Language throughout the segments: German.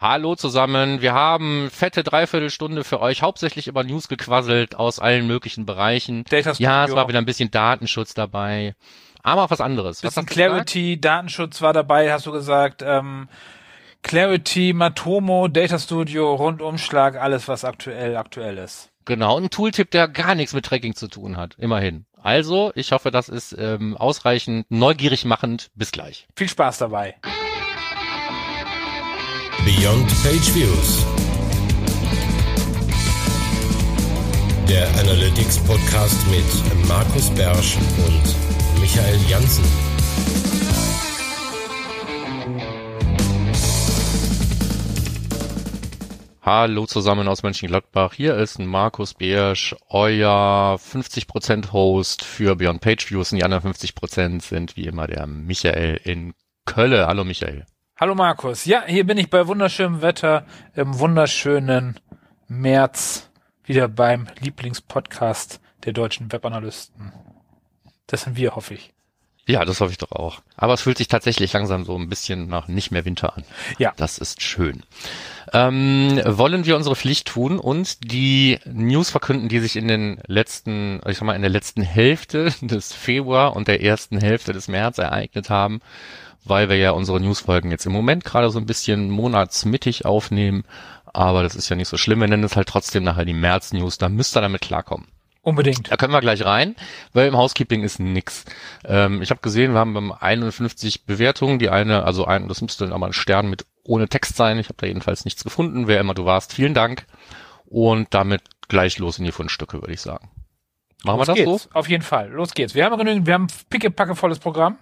Hallo zusammen. Wir haben fette Dreiviertelstunde für euch, hauptsächlich über News gequasselt aus allen möglichen Bereichen. Data Studio. Ja, es war wieder ein bisschen Datenschutz dabei. Aber auch was anderes. Was Bisschen du Clarity, Datenschutz war dabei, hast du gesagt. Ähm, Clarity, Matomo, Data Studio, Rundumschlag, alles was aktuell aktuell ist. Genau, ein Tooltip, der gar nichts mit Tracking zu tun hat. Immerhin. Also, ich hoffe, das ist ähm, ausreichend neugierig machend. Bis gleich. Viel Spaß dabei. Beyond Page Views. Der Analytics Podcast mit Markus Bersch und Michael Janssen. Hallo zusammen aus Mönchengladbach. Hier ist Markus Beersch, euer 50% Host für Beyond Page Views und die anderen 50% sind wie immer der Michael in Kölle. Hallo Michael. Hallo Markus. Ja, hier bin ich bei wunderschönem Wetter im wunderschönen März wieder beim Lieblingspodcast der deutschen Webanalysten. Das sind wir, hoffe ich. Ja, das hoffe ich doch auch. Aber es fühlt sich tatsächlich langsam so ein bisschen nach nicht mehr Winter an. Ja. Das ist schön. Ähm, wollen wir unsere Pflicht tun und die News verkünden, die sich in den letzten, ich sag mal, in der letzten Hälfte des Februar und der ersten Hälfte des März ereignet haben, weil wir ja unsere Newsfolgen jetzt im Moment gerade so ein bisschen monatsmittig aufnehmen. Aber das ist ja nicht so schlimm. Wir nennen es halt trotzdem nachher die März-News. Da müsst ihr damit klarkommen. Unbedingt. Da können wir gleich rein, weil im Housekeeping ist nix. Ähm, ich habe gesehen, wir haben beim 51 Bewertungen, die eine, also ein, das müsste dann aber ein Stern mit ohne Text sein. Ich habe da jedenfalls nichts gefunden. Wer immer du warst, vielen Dank. Und damit gleich los in die Fundstücke, würde ich sagen. Machen Los wir das geht's. so? Auf jeden Fall. Los geht's. Wir haben genügend, wir haben pickepacke volles Programm.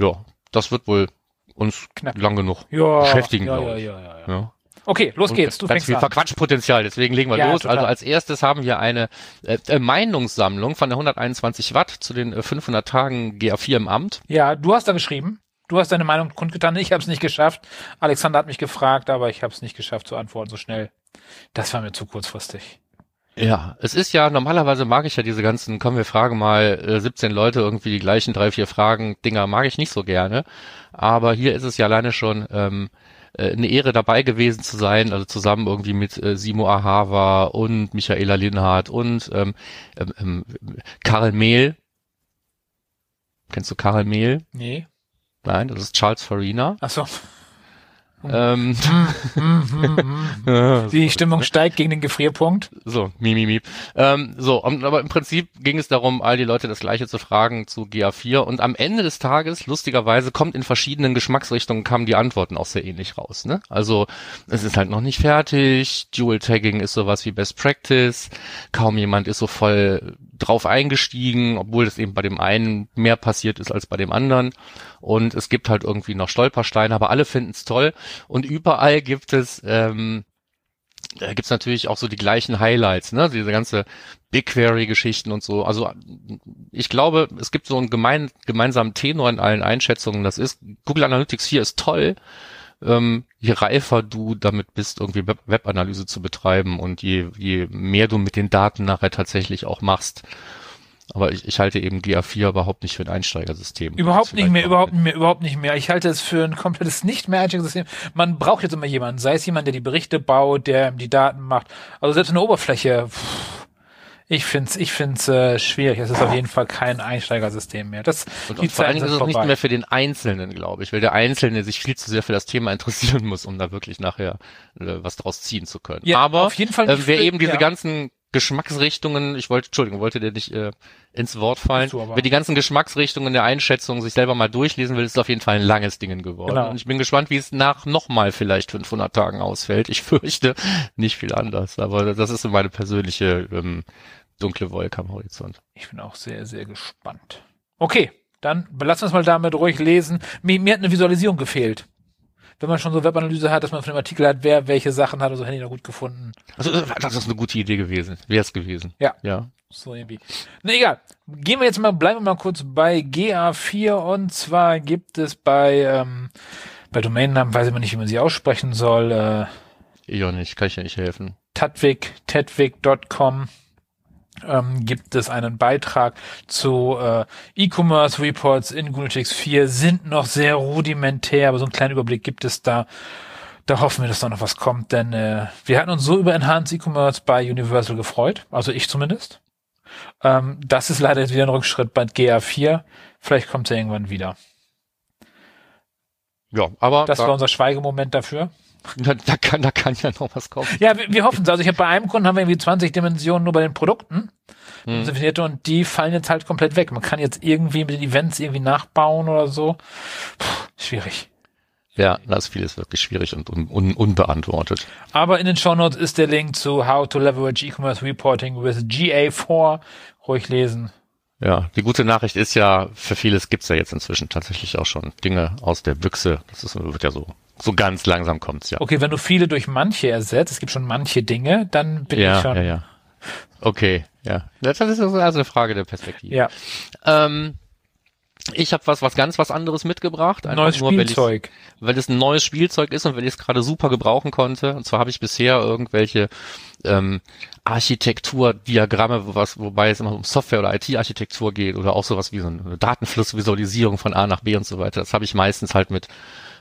Ja, das wird wohl uns Knapp. lang genug Ja. beschäftigen, ja, glaube ich. ja, ja, ja. Ja. Okay, los Und geht's. Du ganz fängst viel an. Verquatschpotenzial, deswegen legen wir Ja, los. total. Also als erstes haben wir eine äh, äh, Meinungssammlung von der 121 Watt zu den äh, 500 Tagen GA4 im Amt. Ja, du hast da geschrieben. Du hast deine Meinung kundgetan. Ich habe es nicht geschafft. Alexander hat mich gefragt, aber ich habe es nicht geschafft zu antworten so schnell. Das war mir zu kurzfristig. Ja, es ist ja, normalerweise mag ich ja diese ganzen, komm, wir fragen mal äh, 17 Leute irgendwie die gleichen drei, vier Fragen, Dinger mag ich nicht so gerne. Aber hier ist es ja alleine schon ähm, äh, eine Ehre dabei gewesen zu sein, also zusammen irgendwie mit äh, Simo Ahava und Michaela Linhardt und ähm, ähm, ähm, Karel Mehl. Kennst du Karel Mehl? Nee. Nein, das ist Charles Farina. Ach so. Ähm, Die Stimmung steigt gegen den Gefrierpunkt. So, mi, mi, mi. Ähm, so, aber im Prinzip ging es darum, all die Leute das Gleiche zu fragen zu GA4 und am Ende des Tages, lustigerweise, kommt in verschiedenen Geschmacksrichtungen, kamen die Antworten auch sehr ähnlich raus, ne? Also, es ist halt noch nicht fertig, Dual Tagging ist sowas wie Best Practice, kaum jemand ist so voll drauf eingestiegen, obwohl es eben bei dem einen mehr passiert ist als bei dem anderen und es gibt halt irgendwie noch Stolpersteine, aber alle finden es toll und überall gibt es ähm, da gibt's natürlich auch so die gleichen Highlights, ne? Diese ganze BigQuery-Geschichten und so. Also ich glaube, es gibt so einen gemein, gemeinsamen Tenor in allen Einschätzungen. Das ist, Google Analytics 4 ist toll, ähm, je reifer du damit bist, irgendwie Web Webanalyse zu betreiben und je, je mehr du mit den Daten nachher tatsächlich auch machst. Aber ich, ich halte eben GA4 überhaupt nicht für ein Einsteigersystem. Überhaupt nicht mehr, überhaupt nicht mehr, überhaupt nicht mehr. Ich halte es für ein komplettes nicht mehr System. Man braucht jetzt immer jemanden, sei es jemand, der die Berichte baut, der die Daten macht. Also selbst eine Oberfläche. pff, Ich find's, ich find's äh, schwierig. Es ist auf jeden Fall kein Einsteigersystem mehr. Das Und, die vor allen Dingen ist es nicht vorbei. mehr für den Einzelnen, glaube ich, weil der Einzelne sich viel zu sehr für das Thema interessieren muss, um da wirklich nachher äh, was draus ziehen zu können. Ja, Aber auf jeden Fall äh, nicht wer eben diese ja. ganzen Geschmacksrichtungen, ich wollte, Entschuldigung, wollte dir nicht äh, ins Wort fallen, wer die ganzen Geschmacksrichtungen der Einschätzung sich selber mal durchlesen will, ist auf jeden Fall ein langes Ding geworden. Genau. Und ich bin gespannt, wie es nach nochmal vielleicht 500 Tagen ausfällt. Ich fürchte nicht viel anders, aber das ist so meine persönliche ähm, dunkle Wolke am Horizont. Ich bin auch sehr, sehr gespannt. Okay, dann lass uns mal damit ruhig lesen. Mir, mir hat eine Visualisierung gefehlt. Wenn man schon so Webanalyse hat, dass man von dem Artikel hat, wer welche Sachen hat, also hätte ich noch gut gefunden. Also äh, das ist eine gute Idee gewesen. Wäre es gewesen. Ja. Ja. So irgendwie. Na egal. Gehen wir jetzt mal, bleiben wir mal kurz bei GA4 und zwar gibt es bei, ähm, bei Domainnamen, weiß ich mal nicht, wie man sie aussprechen soll, äh, Ich auch nicht, kann ich dir nicht helfen. Tadwig, tadwig.com ähm, gibt es einen Beitrag zu äh, E-Commerce Reports in Gunitex 4, sind noch sehr rudimentär, aber so einen kleinen Überblick gibt es da. Da hoffen wir, dass da noch was kommt, denn äh, wir hatten uns so über Enhanced E-Commerce bei Universal gefreut, also ich zumindest. Ähm, das ist leider jetzt wieder ein Rückschritt bei GA4. Vielleicht kommt es ja irgendwann wieder. Ja, aber Das da, war unser Schweigemoment dafür. Da, da, kann, da kann ja noch was kommen. Ja, wir, wir hoffen es. Also ich habe bei einem Kunden haben wir irgendwie 20 Dimensionen nur bei den Produkten. Hm. Und die fallen jetzt halt komplett weg. Man kann jetzt irgendwie mit den Events irgendwie nachbauen oder so. Puh, schwierig. Ja, das viel ist wirklich schwierig und un, un, unbeantwortet. Aber in den Shownotes ist der Link zu How to Leverage E-Commerce Reporting with GA4. Ruhig lesen. Ja, die gute Nachricht ist ja, für vieles gibt's ja jetzt inzwischen tatsächlich auch schon Dinge aus der Büchse. Das ist, wird ja so, so ganz langsam kommt's ja. Okay, wenn du viele durch manche ersetzt, es gibt schon manche Dinge, dann bin ich ja, schon. ja, ja. Okay, ja. Das ist also eine Frage der Perspektive. Ja, Ähm, ich habe was, was ganz was anderes mitgebracht. einfach neues nur, Spielzeug. weil es ein neues Spielzeug ist und weil ich es gerade super gebrauchen konnte. Und zwar habe ich bisher irgendwelche ähm, Architekturdiagramme, was, wobei es immer um Software- oder IT-Architektur geht oder auch sowas wie so eine Datenflussvisualisierung von A nach B und so weiter. Das habe ich meistens halt mit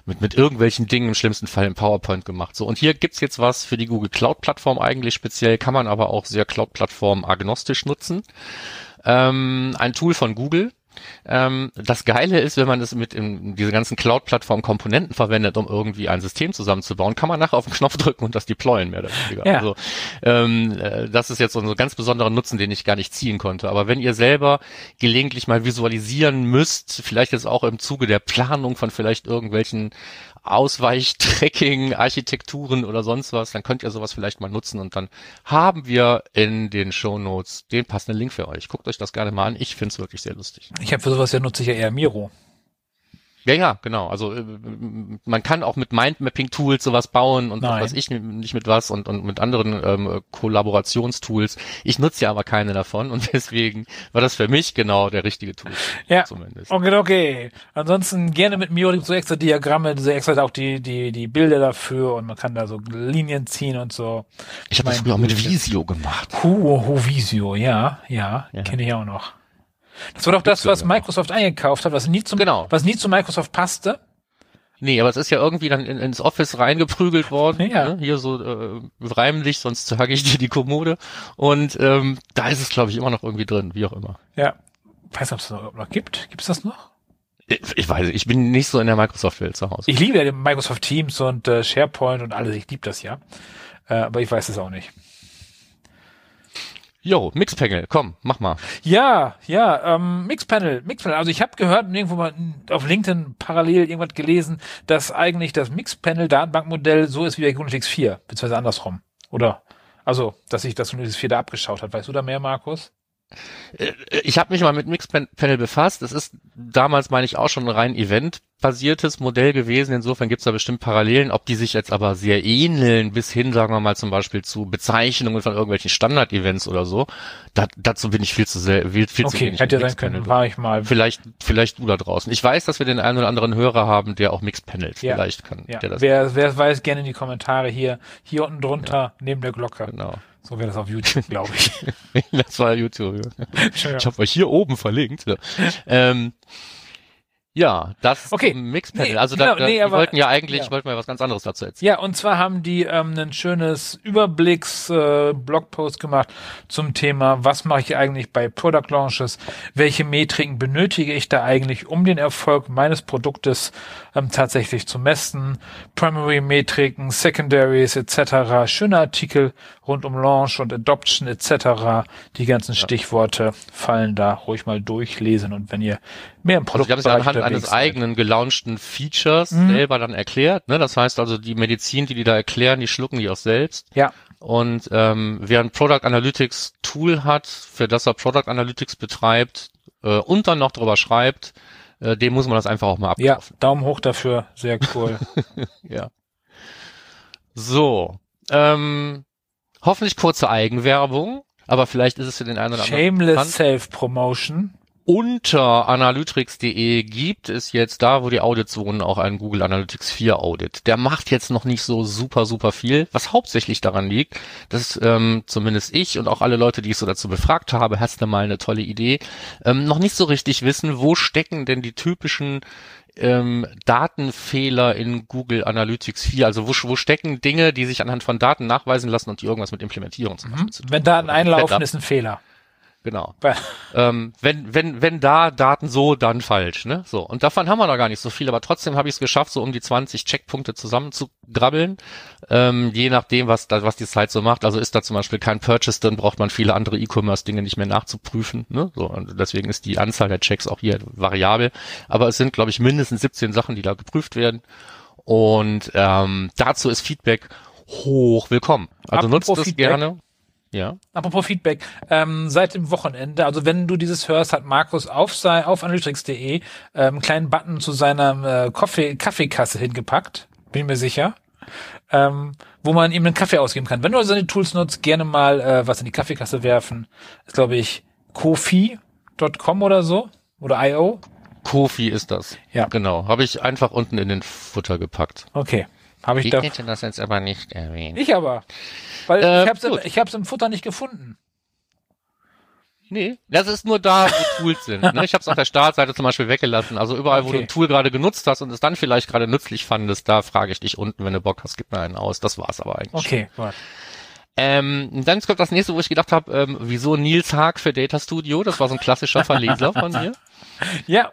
mit, mit irgendwelchen Dingen, im schlimmsten Fall in PowerPoint gemacht. So, und hier gibt's jetzt was für die Google Cloud-Plattform eigentlich speziell, kann man aber auch sehr Cloud-Plattform agnostisch nutzen. Ähm, ein Tool von Google, ähm, das Geile ist, wenn man das mit in diese ganzen Cloud-Plattform-Komponenten verwendet, um irgendwie ein System zusammenzubauen, kann man nachher auf den Knopf drücken und das deployen, mehr oder weniger. Ja. Also, ähm, äh, das ist jetzt so ein ganz besonderer Nutzen, den ich gar nicht ziehen konnte. Aber wenn ihr selber gelegentlich mal visualisieren müsst, vielleicht jetzt auch im Zuge der Planung von vielleicht irgendwelchen Ausweichtracking, Architekturen oder sonst was, dann könnt ihr sowas vielleicht mal nutzen und dann haben wir in den Shownotes den passenden Link für euch. Guckt euch das gerne mal an. Ich finde es wirklich sehr lustig. Ich habe für sowas ja nutze ich ja eher Miro. Ja, ja, genau. Also äh, man kann auch mit Mindmapping-Tools sowas bauen und was Nein. weiß ich nicht mit was und, und mit anderen ähm, Kollaborationstools. Ich nutze ja aber keine davon und deswegen war das für mich genau der richtige Tool. Ja. Zumindest. Okay, okay. Ansonsten gerne mit gibt so extra Diagramme, so extra auch die, die, die Bilder dafür und man kann da so Linien ziehen und so. Ich habe das früher auch mit. Visio gemacht. Hu, Huvisio, ja, ja, Ja. kenne ich auch noch. Das war doch das, was Microsoft eingekauft hat, was nie zum, Genau. was nie zu Microsoft passte. Nee, aber es ist ja irgendwie dann in, ins Office reingeprügelt worden. Ja. Ne? Hier so äh, reim dich, sonst zerhacke ich dir die Kommode. Und ähm, da ist es, glaube ich, immer noch irgendwie drin, wie auch immer. Ja. Weiß nicht, ob es das noch, noch gibt. Gibt es das noch? Ich, ich weiß, ich bin nicht so in der Microsoft-Welt zu Hause. Ich liebe ja Microsoft Teams und äh, SharePoint und alles. Ich liebe das ja. Äh, aber ich weiß es auch nicht. Jo, Mixpanel, komm, mach mal. Ja, ja, ähm, Mixpanel, Mixpanel. Also ich habe gehört irgendwo mal auf LinkedIn parallel irgendwas gelesen, dass eigentlich das Mixpanel Datenbankmodell so ist wie bei GNU/Linux 4, beziehungsweise andersrum. Oder? Also, dass sich das GNU/Linux 4 da abgeschaut hat. Weißt du da mehr, Markus? Ich habe mich mal mit Mixpanel befasst. Es ist damals, meine ich, auch schon ein rein eventbasiertes Modell gewesen. Insofern gibt's da bestimmt Parallelen. Ob die sich jetzt aber sehr ähneln, bis hin, sagen wir mal, zum Beispiel zu Bezeichnungen von irgendwelchen Standard-Events oder so, da, dazu bin ich viel zu sehr, viel, viel zu Okay, wenig. hätte ja sein können, war ich mal. Vielleicht, vielleicht du da draußen. Ich weiß, dass wir den einen oder anderen Hörer haben, der auch Mixpanel Ja. vielleicht kann. Ja, Der das, wer, wer weiß, gerne in die Kommentare hier, hier unten drunter, neben der Glocke. genau. So wäre das auf YouTube, glaube ich. das war YouTube. Ja. Ich habe euch hier oben verlinkt. Ähm, ja das Okay. Mixpanel. Nee, also genau, da, da, nee, wir aber- wollten ja eigentlich, ja. wollten wir was ganz anderes dazu erzählen. Ja, und zwar haben die ähm, ein schönes Überblicks-Blogpost gemacht zum Thema, was mache ich eigentlich bei Product Launches, welche Metriken benötige ich da eigentlich, um den Erfolg meines Produktes ähm, tatsächlich zu messen, Primary-Metriken, Secondaries etc., schöne Artikel rund um Launch und Adoption etc., die ganzen Stichworte fallen da ruhig mal durchlesen und wenn ihr mehr im Also Produkt die haben es ja anhand eines eigenen gelaunchten Features Mhm. selber dann erklärt. Ne? Das heißt also, die Medizin, die die da erklären, die schlucken die auch selbst. Ja, Und ähm, wer ein Product Analytics Tool hat, für das er Product Analytics betreibt äh, und dann noch drüber schreibt, äh, dem muss man das einfach auch mal ja, abkaufen. Daumen hoch dafür, sehr cool. Ja. So. Ähm, hoffentlich kurze Eigenwerbung, aber vielleicht ist es für den einen oder anderen Shameless. Self-Promotion. Unter analytics.de gibt es jetzt da, wo die Audits wohnen, auch einen Google Analytics 4 Audit. Der macht jetzt noch nicht so super, super viel, was hauptsächlich daran liegt, dass ähm, zumindest ich und auch alle Leute, die ich so dazu befragt habe, hast du mal eine tolle Idee, ähm, noch nicht so richtig wissen, wo stecken denn die typischen ähm, Datenfehler in Google Analytics 4? Also wo, wo stecken Dinge, die sich anhand von Daten nachweisen lassen und die irgendwas mit Implementierung zum Beispiel mhm. zu tun Wenn Daten einlaufen, ist ein Fehler. Genau. ähm, wenn, wenn, wenn da Daten so, dann falsch, ne? So. Und davon haben wir noch gar nicht so viel, aber trotzdem habe ich es geschafft, so um die 20 Checkpunkte zusammenzugrabbeln. Ähm, je nachdem, was da, was die Zeit so macht. Also ist da zum Beispiel kein Purchase drin, braucht man viele andere E-Commerce-Dinge nicht mehr nachzuprüfen. Ne? So, und deswegen ist die Anzahl der Checks auch hier variabel. Aber es sind, glaube ich, mindestens 17 Sachen, die da geprüft werden. Und ähm, dazu ist Feedback hoch willkommen. Also Apropos nutzt das Feedback. gerne. Ja. Apropos Feedback, ähm, seit dem Wochenende, also wenn du dieses hörst, hat Markus auf, sei, auf analytics.de ähm, einen kleinen Button zu seiner äh, Kaffee, Kaffeekasse hingepackt, bin mir sicher, ähm, wo man ihm einen Kaffee ausgeben kann. Wenn du also seine Tools nutzt, gerne mal äh, was in die Kaffeekasse werfen. ist, glaube ich, kofi.com oder so oder io. Kofi ist das. Ja. Genau. Habe ich einfach unten in den Futter gepackt. Okay. Habe ich, ich da. hätte das jetzt aber nicht erwähnt. Ich aber. Weil äh, ich habe es ich hab's im Futter nicht gefunden. Nee, das ist nur da, wo Tools sind. Ne? Ich habe es auf der Startseite zum Beispiel weggelassen. Also überall, okay. wo du ein Tool gerade genutzt hast und es dann vielleicht gerade nützlich fandest, da frage ich dich unten, wenn du Bock hast, gib mir einen aus. Das war's aber eigentlich. Okay, gut. Ähm, dann kommt das nächste, wo ich gedacht habe, ähm, wieso Nils Haag für Data Studio? Das war so ein klassischer Verleser von mir. Ja,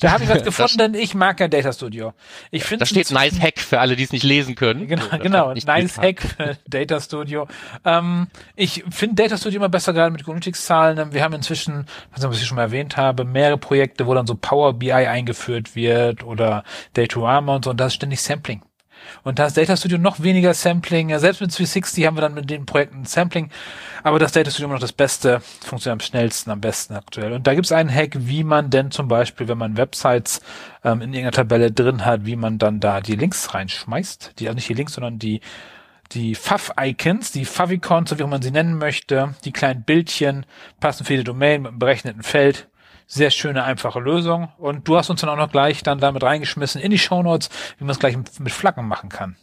da habe ich was gefunden, denn ich mag kein Data Studio. Ich finde da steht Nice Hack für alle, die es nicht lesen können. Genau, so, genau Nice Hack für Data Studio. Ähm, ich finde Data Studio immer besser gerade mit Analytics-Zahlen. Wir haben inzwischen, was ich schon mal erwähnt habe, mehrere Projekte, wo dann so Power BI eingeführt wird oder Data Armor und so und da ist ständig Sampling. Und da ist Data Studio noch weniger Sampling. Selbst mit 360 haben wir dann mit den Projekten Sampling. Aber das Data Studio immer noch das Beste, funktioniert am schnellsten, am besten aktuell. Und da gibt es einen Hack, wie man denn zum Beispiel, wenn man Websites ähm, in irgendeiner Tabelle drin hat, wie man dann da die Links reinschmeißt. Die, also nicht die Links, sondern die die Fav-Icons, die Favicons, so wie man sie nennen möchte, die kleinen Bildchen, passen für die Domain mit einem berechneten Feld sehr schöne, einfache Lösung. Und du hast uns dann auch noch gleich dann damit reingeschmissen in die Shownotes, wie man es gleich mit Flaggen machen kann.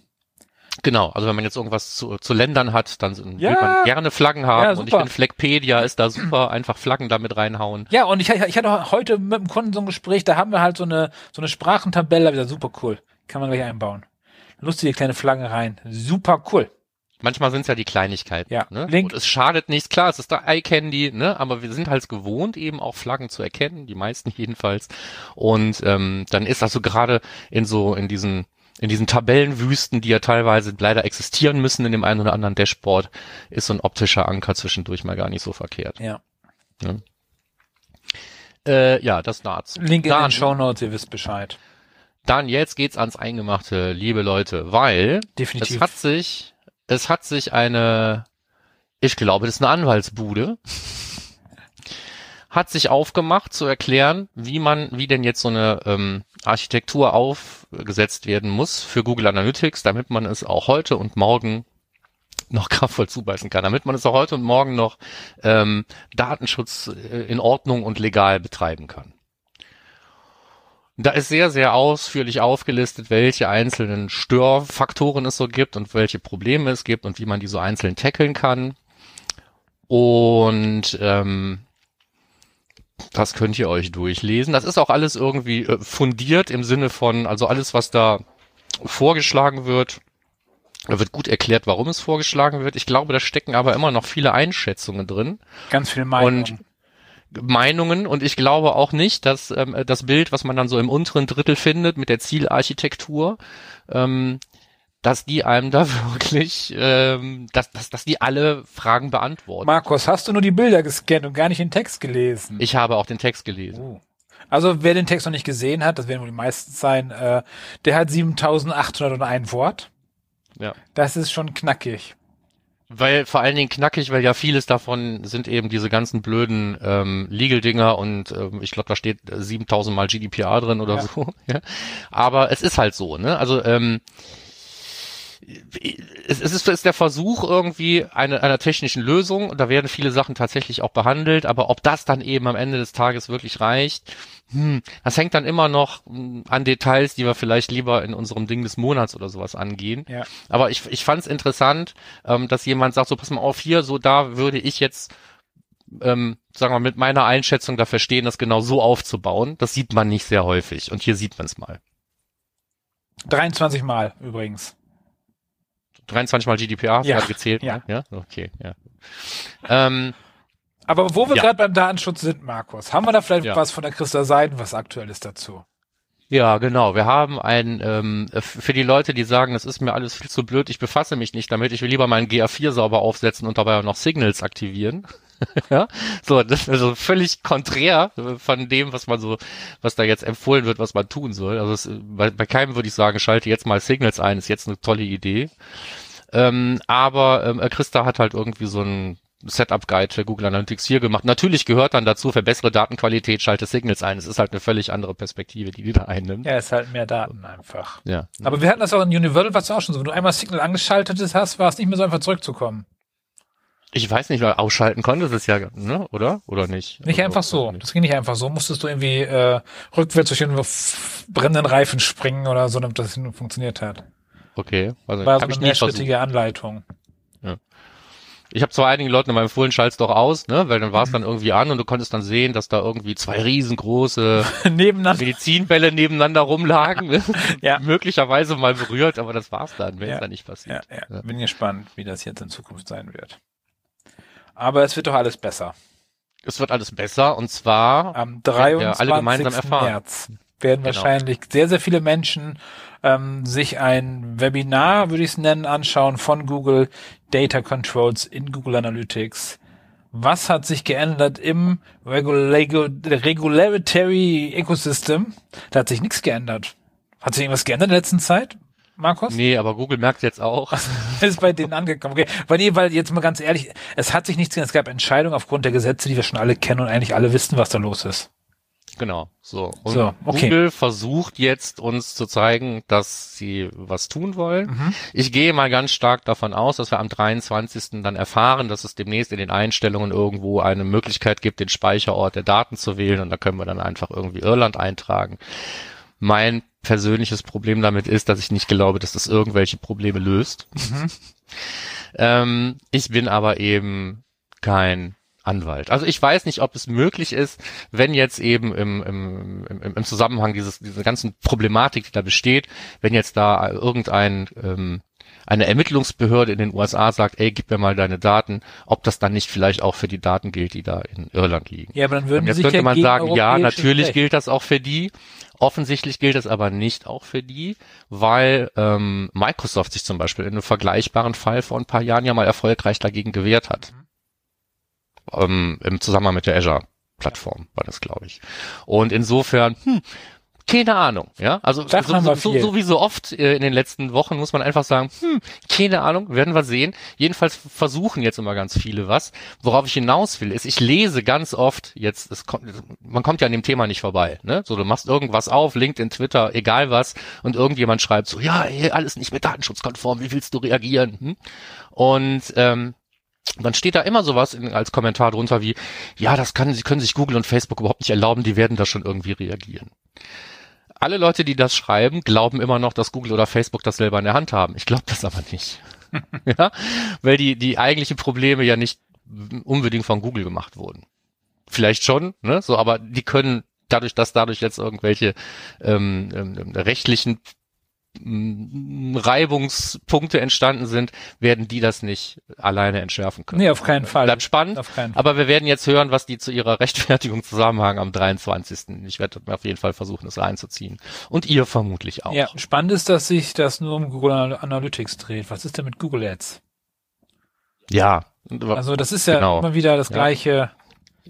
Genau, also wenn man jetzt irgendwas zu, zu Ländern hat, dann ja. will man gerne Flaggen haben. Ja, und ich finde Fleckpedia ist da super, einfach Flaggen damit reinhauen. Ja, und ich, ich hatte heute mit dem Kunden so ein Gespräch, da haben wir halt so eine, so eine Sprachentabelle, wieder super cool. Kann man gleich einbauen. Lustige kleine Flaggen rein. Super cool. Manchmal sind es ja die Kleinigkeiten. Ja. Ne? Link. Und es schadet nichts. Klar, es ist da Eye Candy, ne? aber wir sind halt gewohnt, eben auch Flaggen zu erkennen, die meisten jedenfalls. Und ähm, dann ist das so gerade in so in diesen in diesen Tabellenwüsten, die ja teilweise leider existieren müssen in dem einen oder anderen Dashboard, ist so ein optischer Anker zwischendurch mal gar nicht so verkehrt. Ja. Ne? Äh, ja, das dazu. Link in dann, den Show Notes, ihr wisst Bescheid. Dann jetzt geht's ans Eingemachte, liebe Leute, weil Definitiv. es hat sich es hat sich eine, ich glaube, das ist eine Anwaltsbude, hat sich aufgemacht zu erklären, wie man, wie denn jetzt so eine ähm, Architektur aufgesetzt werden muss für Google Analytics, damit man es auch heute und morgen noch kraftvoll zubeißen kann, damit man es auch heute und morgen noch ähm, Datenschutz äh, in Ordnung und legal betreiben kann. Da ist sehr, sehr ausführlich aufgelistet, welche einzelnen Störfaktoren es so gibt und welche Probleme es gibt und wie man die so einzeln tackeln kann. Und ähm, das könnt ihr euch durchlesen. Das ist auch alles irgendwie äh, fundiert im Sinne von, also alles, was da vorgeschlagen wird, da wird gut erklärt, warum es vorgeschlagen wird. Ich glaube, da stecken aber immer noch viele Einschätzungen drin. Ganz viel Meinung. Und Meinungen und ich glaube auch nicht, dass ähm, das Bild, was man dann so im unteren Drittel findet mit der Zielarchitektur, ähm, dass die einem da wirklich, ähm, dass, dass, dass die alle Fragen beantworten. Markus, hast du nur die Bilder gescannt und gar nicht den Text gelesen? Ich habe auch den Text gelesen. Oh. Also wer den Text noch nicht gesehen hat, das werden wohl die meisten sein, äh, der hat 7801 Wort. Ja. Das ist schon knackig. Weil vor allen Dingen knackig, weil ja vieles davon sind eben diese ganzen blöden ähm, Legal-Dinger und ähm, ich glaube, da steht 7000 mal GDPR drin oder ja. so. Ja. Aber es ist halt so, ne? Also ähm, es, ist, es ist der Versuch irgendwie eine, einer technischen Lösung und da werden viele Sachen tatsächlich auch behandelt, aber ob das dann eben am Ende des Tages wirklich reicht, hm, das hängt dann immer noch hm, an Details, die wir vielleicht lieber in unserem Ding des Monats oder sowas angehen. Ja. Aber ich, ich fand es interessant, ähm, dass jemand sagt, so pass mal auf hier, so da würde ich jetzt ähm, sagen wir mit meiner Einschätzung da verstehen, das genau so aufzubauen. Das sieht man nicht sehr häufig und hier sieht man es mal. 23 Mal übrigens. 23 mal GDPR, Ja. hat gezählt. Ja. ne? ja, okay, ja. Ähm, Aber wo wir Ja. gerade beim Datenschutz sind, Markus, haben wir da vielleicht Ja. was von der Christa Seiden, was aktuelles dazu? Ja, genau. Wir haben ein, ähm, für die Leute, die sagen, das ist mir alles viel zu blöd, ich befasse mich nicht damit, ich will lieber meinen GA4 sauber aufsetzen und dabei auch noch Signals aktivieren. ja, so, das ist also völlig konträr äh, von dem, was man so, was da jetzt empfohlen wird, was man tun soll. Also es, äh, bei, bei keinem würde ich sagen, schalte jetzt mal Signals ein, ist jetzt eine tolle Idee. Ähm, aber ähm, Christa hat halt irgendwie so ein Setup-Guide für Google Analytics hier gemacht. Natürlich gehört dann dazu, für bessere Datenqualität schalte Signals ein. Es ist halt eine völlig andere Perspektive, die die da einnimmt. Ja, ist halt mehr Daten einfach. Ja. Aber wir hatten das auch in Universal, was auch schon so. Wenn du einmal Signal angeschaltet hast, war es nicht mehr so einfach zurückzukommen. Ich weiß nicht, weil ausschalten konntest es ja, ne? Oder? Oder nicht? Nicht Also, einfach so. nicht. Das ging nicht einfach so. Musstest du irgendwie äh, rückwärts durch den brennenden Reifen springen oder so, damit das funktioniert hat. Okay. Also War so eine mehrschrittige Anleitung. Ich habe zwar einigen Leuten immer empfohlen, schalt's doch aus, ne? Weil dann war es Mhm. dann irgendwie an und du konntest dann sehen, dass da irgendwie zwei riesengroße. Medizinbälle nebeneinander rumlagen. Ne? Ja. Möglicherweise mal berührt, aber das war's dann, wenn es Ja. dann nicht Ja, passiert. ja. Bin gespannt, wie das jetzt in Zukunft sein wird. Aber es wird doch alles besser. Es wird alles besser und zwar Am wir 23. alle gemeinsam erfahren. März werden Genau. wahrscheinlich sehr, sehr viele Menschen ähm, sich ein Webinar, würde ich es nennen, anschauen von Google Data Controls in Google Analytics. Was hat sich geändert im Regula- Regulatory Ecosystem? Da hat sich nichts geändert. Hat sich irgendwas geändert in der letzten Zeit, Markus? Nee, aber Google merkt jetzt auch. ist bei denen angekommen. Okay, weil nee, weil jetzt mal ganz ehrlich, es hat sich nichts geändert. Es gab Entscheidungen aufgrund der Gesetze, die wir schon alle kennen und eigentlich alle wissen, was da los ist. Genau, so. Und So, okay. Google versucht jetzt uns zu zeigen, dass sie was tun wollen. Mhm. Ich gehe mal ganz stark davon aus, dass wir am 23. dann erfahren, dass es demnächst in den Einstellungen irgendwo eine Möglichkeit gibt, den Speicherort der Daten zu wählen und da können wir dann einfach irgendwie Irland eintragen. Mein persönliches Problem damit ist, dass ich nicht glaube, dass das irgendwelche Probleme löst. Mhm. ähm, ich bin aber eben kein Anwalt. Also ich weiß nicht, ob es möglich ist, wenn jetzt eben im, im, im, im Zusammenhang dieses, dieser ganzen Problematik, die da besteht, wenn jetzt da irgendein ähm, eine Ermittlungsbehörde in den USA sagt, ey, gib mir mal deine Daten, ob das dann nicht vielleicht auch für die Daten gilt, die da in Irland liegen. Ja, aber dann würden Und jetzt könnte man sagen, ja, natürlich Recht- gilt das auch für die. Offensichtlich gilt es aber nicht auch für die, weil ähm, Microsoft sich zum Beispiel in einem vergleichbaren Fall vor ein paar Jahren ja mal erfolgreich dagegen gewehrt hat. Ähm, Im Zusammenhang mit der Azure-Plattform war das, glaube ich. Und insofern, hm, keine Ahnung, ja. Also so, so, viel. so wie so oft äh, in den letzten Wochen muss man einfach sagen, hm, keine Ahnung, werden wir sehen. Jedenfalls versuchen jetzt immer ganz viele was. Worauf ich hinaus will, ist, ich lese ganz oft jetzt, es kommt, man kommt ja an dem Thema nicht vorbei, ne? So, du machst irgendwas auf, LinkedIn, Twitter, egal was, und irgendjemand schreibt so, ja, ey, alles nicht mehr datenschutzkonform, wie willst du reagieren? Hm? Und ähm, dann steht da immer sowas in, als Kommentar drunter wie, ja, das kann, sie können sich Google und Facebook überhaupt nicht erlauben, die werden da schon irgendwie reagieren. Alle Leute, die das schreiben, glauben immer noch, dass Google oder Facebook das selber in der Hand haben. Ich glaube das aber nicht. ja, weil die, die eigentlichen Probleme ja nicht unbedingt von Google gemacht wurden. Vielleicht schon, ne, so, aber die können dadurch, dass dadurch jetzt irgendwelche ähm, ähm, rechtlichen mm, Reibungspunkte entstanden sind, werden die das nicht alleine entschärfen können. Nee, auf keinen Fall. Bleibt spannend. Auf keinen Fall. Aber wir werden jetzt hören, was die zu ihrer Rechtfertigung zusammenhagen am 23. Ich werde auf jeden Fall versuchen, es reinzuziehen. Und ihr vermutlich auch. Ja, spannend ist, dass sich das nur um Google Analytics dreht. Was ist denn mit Google Ads? Ja. Also das ist ja Genau. immer wieder das Ja. gleiche.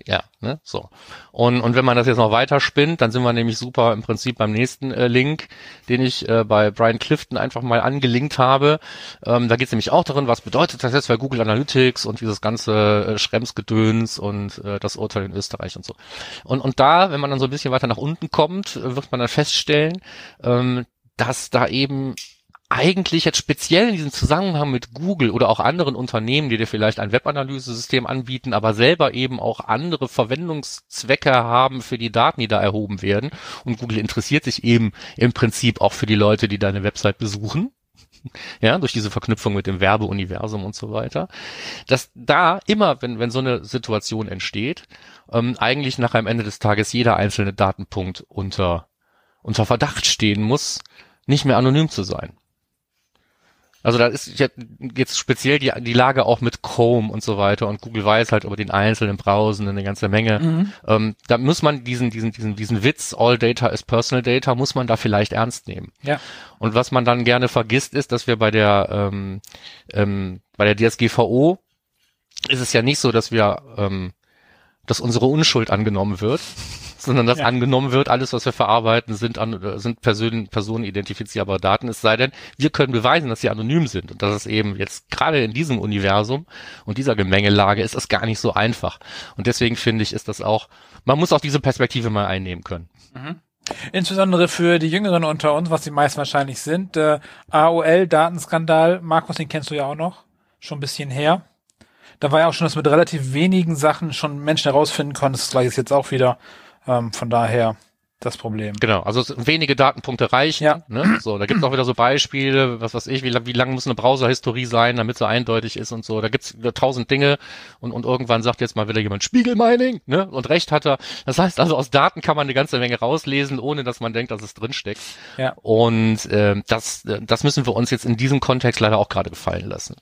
Ja, ne, so. Und, und wenn man das jetzt noch weiter spinnt, dann sind wir nämlich super im Prinzip beim nächsten äh, Link, den ich äh, bei Brian Clifton einfach mal angelinkt habe. Ähm, da geht es nämlich auch darin, was bedeutet das jetzt für Google Analytics und dieses ganze äh, Schremsgedöns und äh, das Urteil in Österreich und so. Und, und da, wenn man dann so ein bisschen weiter nach unten kommt, äh, wird man dann feststellen, ähm, dass da eben eigentlich jetzt speziell in diesem Zusammenhang mit Google oder auch anderen Unternehmen, die dir vielleicht ein Webanalysesystem anbieten, aber selber eben auch andere Verwendungszwecke haben für die Daten, die da erhoben werden. Und Google interessiert sich eben im Prinzip auch für die Leute, die deine Website besuchen. Ja, durch diese Verknüpfung mit dem Werbeuniversum und so weiter. Dass da immer, wenn, wenn so eine Situation entsteht, ähm, eigentlich nach am Ende des Tages jeder einzelne Datenpunkt unter, unter Verdacht stehen muss, nicht mehr anonym zu sein. Also da ist jetzt speziell die, die Lage auch mit Chrome und so weiter und Google weiß halt über den einzelnen Browsen eine ganze Menge. Mhm. Ähm, da muss man diesen, diesen, diesen, diesen Witz, all data is personal data, muss man da vielleicht ernst nehmen. Ja. Und was man dann gerne vergisst, ist, dass wir bei der, ähm, ähm, bei der DSGVO ist es ja nicht so, dass wir, ähm, dass unsere Unschuld angenommen wird, sondern dass ja. angenommen wird, alles, was wir verarbeiten, sind, an, sind Personen, personenidentifizierbare Daten, es sei denn, wir können beweisen, dass sie anonym sind. Und das ist eben jetzt gerade in diesem Universum und dieser Gemengelage ist das gar nicht so einfach. Und deswegen finde ich, ist das auch, man muss auch diese Perspektive mal einnehmen können. Mhm. Insbesondere für die Jüngeren unter uns, was die meisten wahrscheinlich sind. Äh, AOL-Datenskandal, Markus, den kennst du ja auch noch, schon ein bisschen her. Da war ja auch schon, dass mit relativ wenigen Sachen schon Menschen herausfinden konnten. Das gleiche ist jetzt auch wieder. Ähm, von daher das Problem. Genau, also wenige Datenpunkte reichen. Ja. Ne? So, da gibt es auch wieder so Beispiele, was weiß ich, wie, wie lang muss eine Browserhistorie sein, damit sie eindeutig ist und so. Da gibt's tausend Dinge und, und irgendwann sagt jetzt mal wieder jemand Spiegelmining, ne? Und recht hat er. Das heißt also, aus Daten kann man eine ganze Menge rauslesen, ohne dass man denkt, dass es drinsteckt. Ja. Und äh, das, das müssen wir uns jetzt in diesem Kontext leider auch gerade gefallen lassen.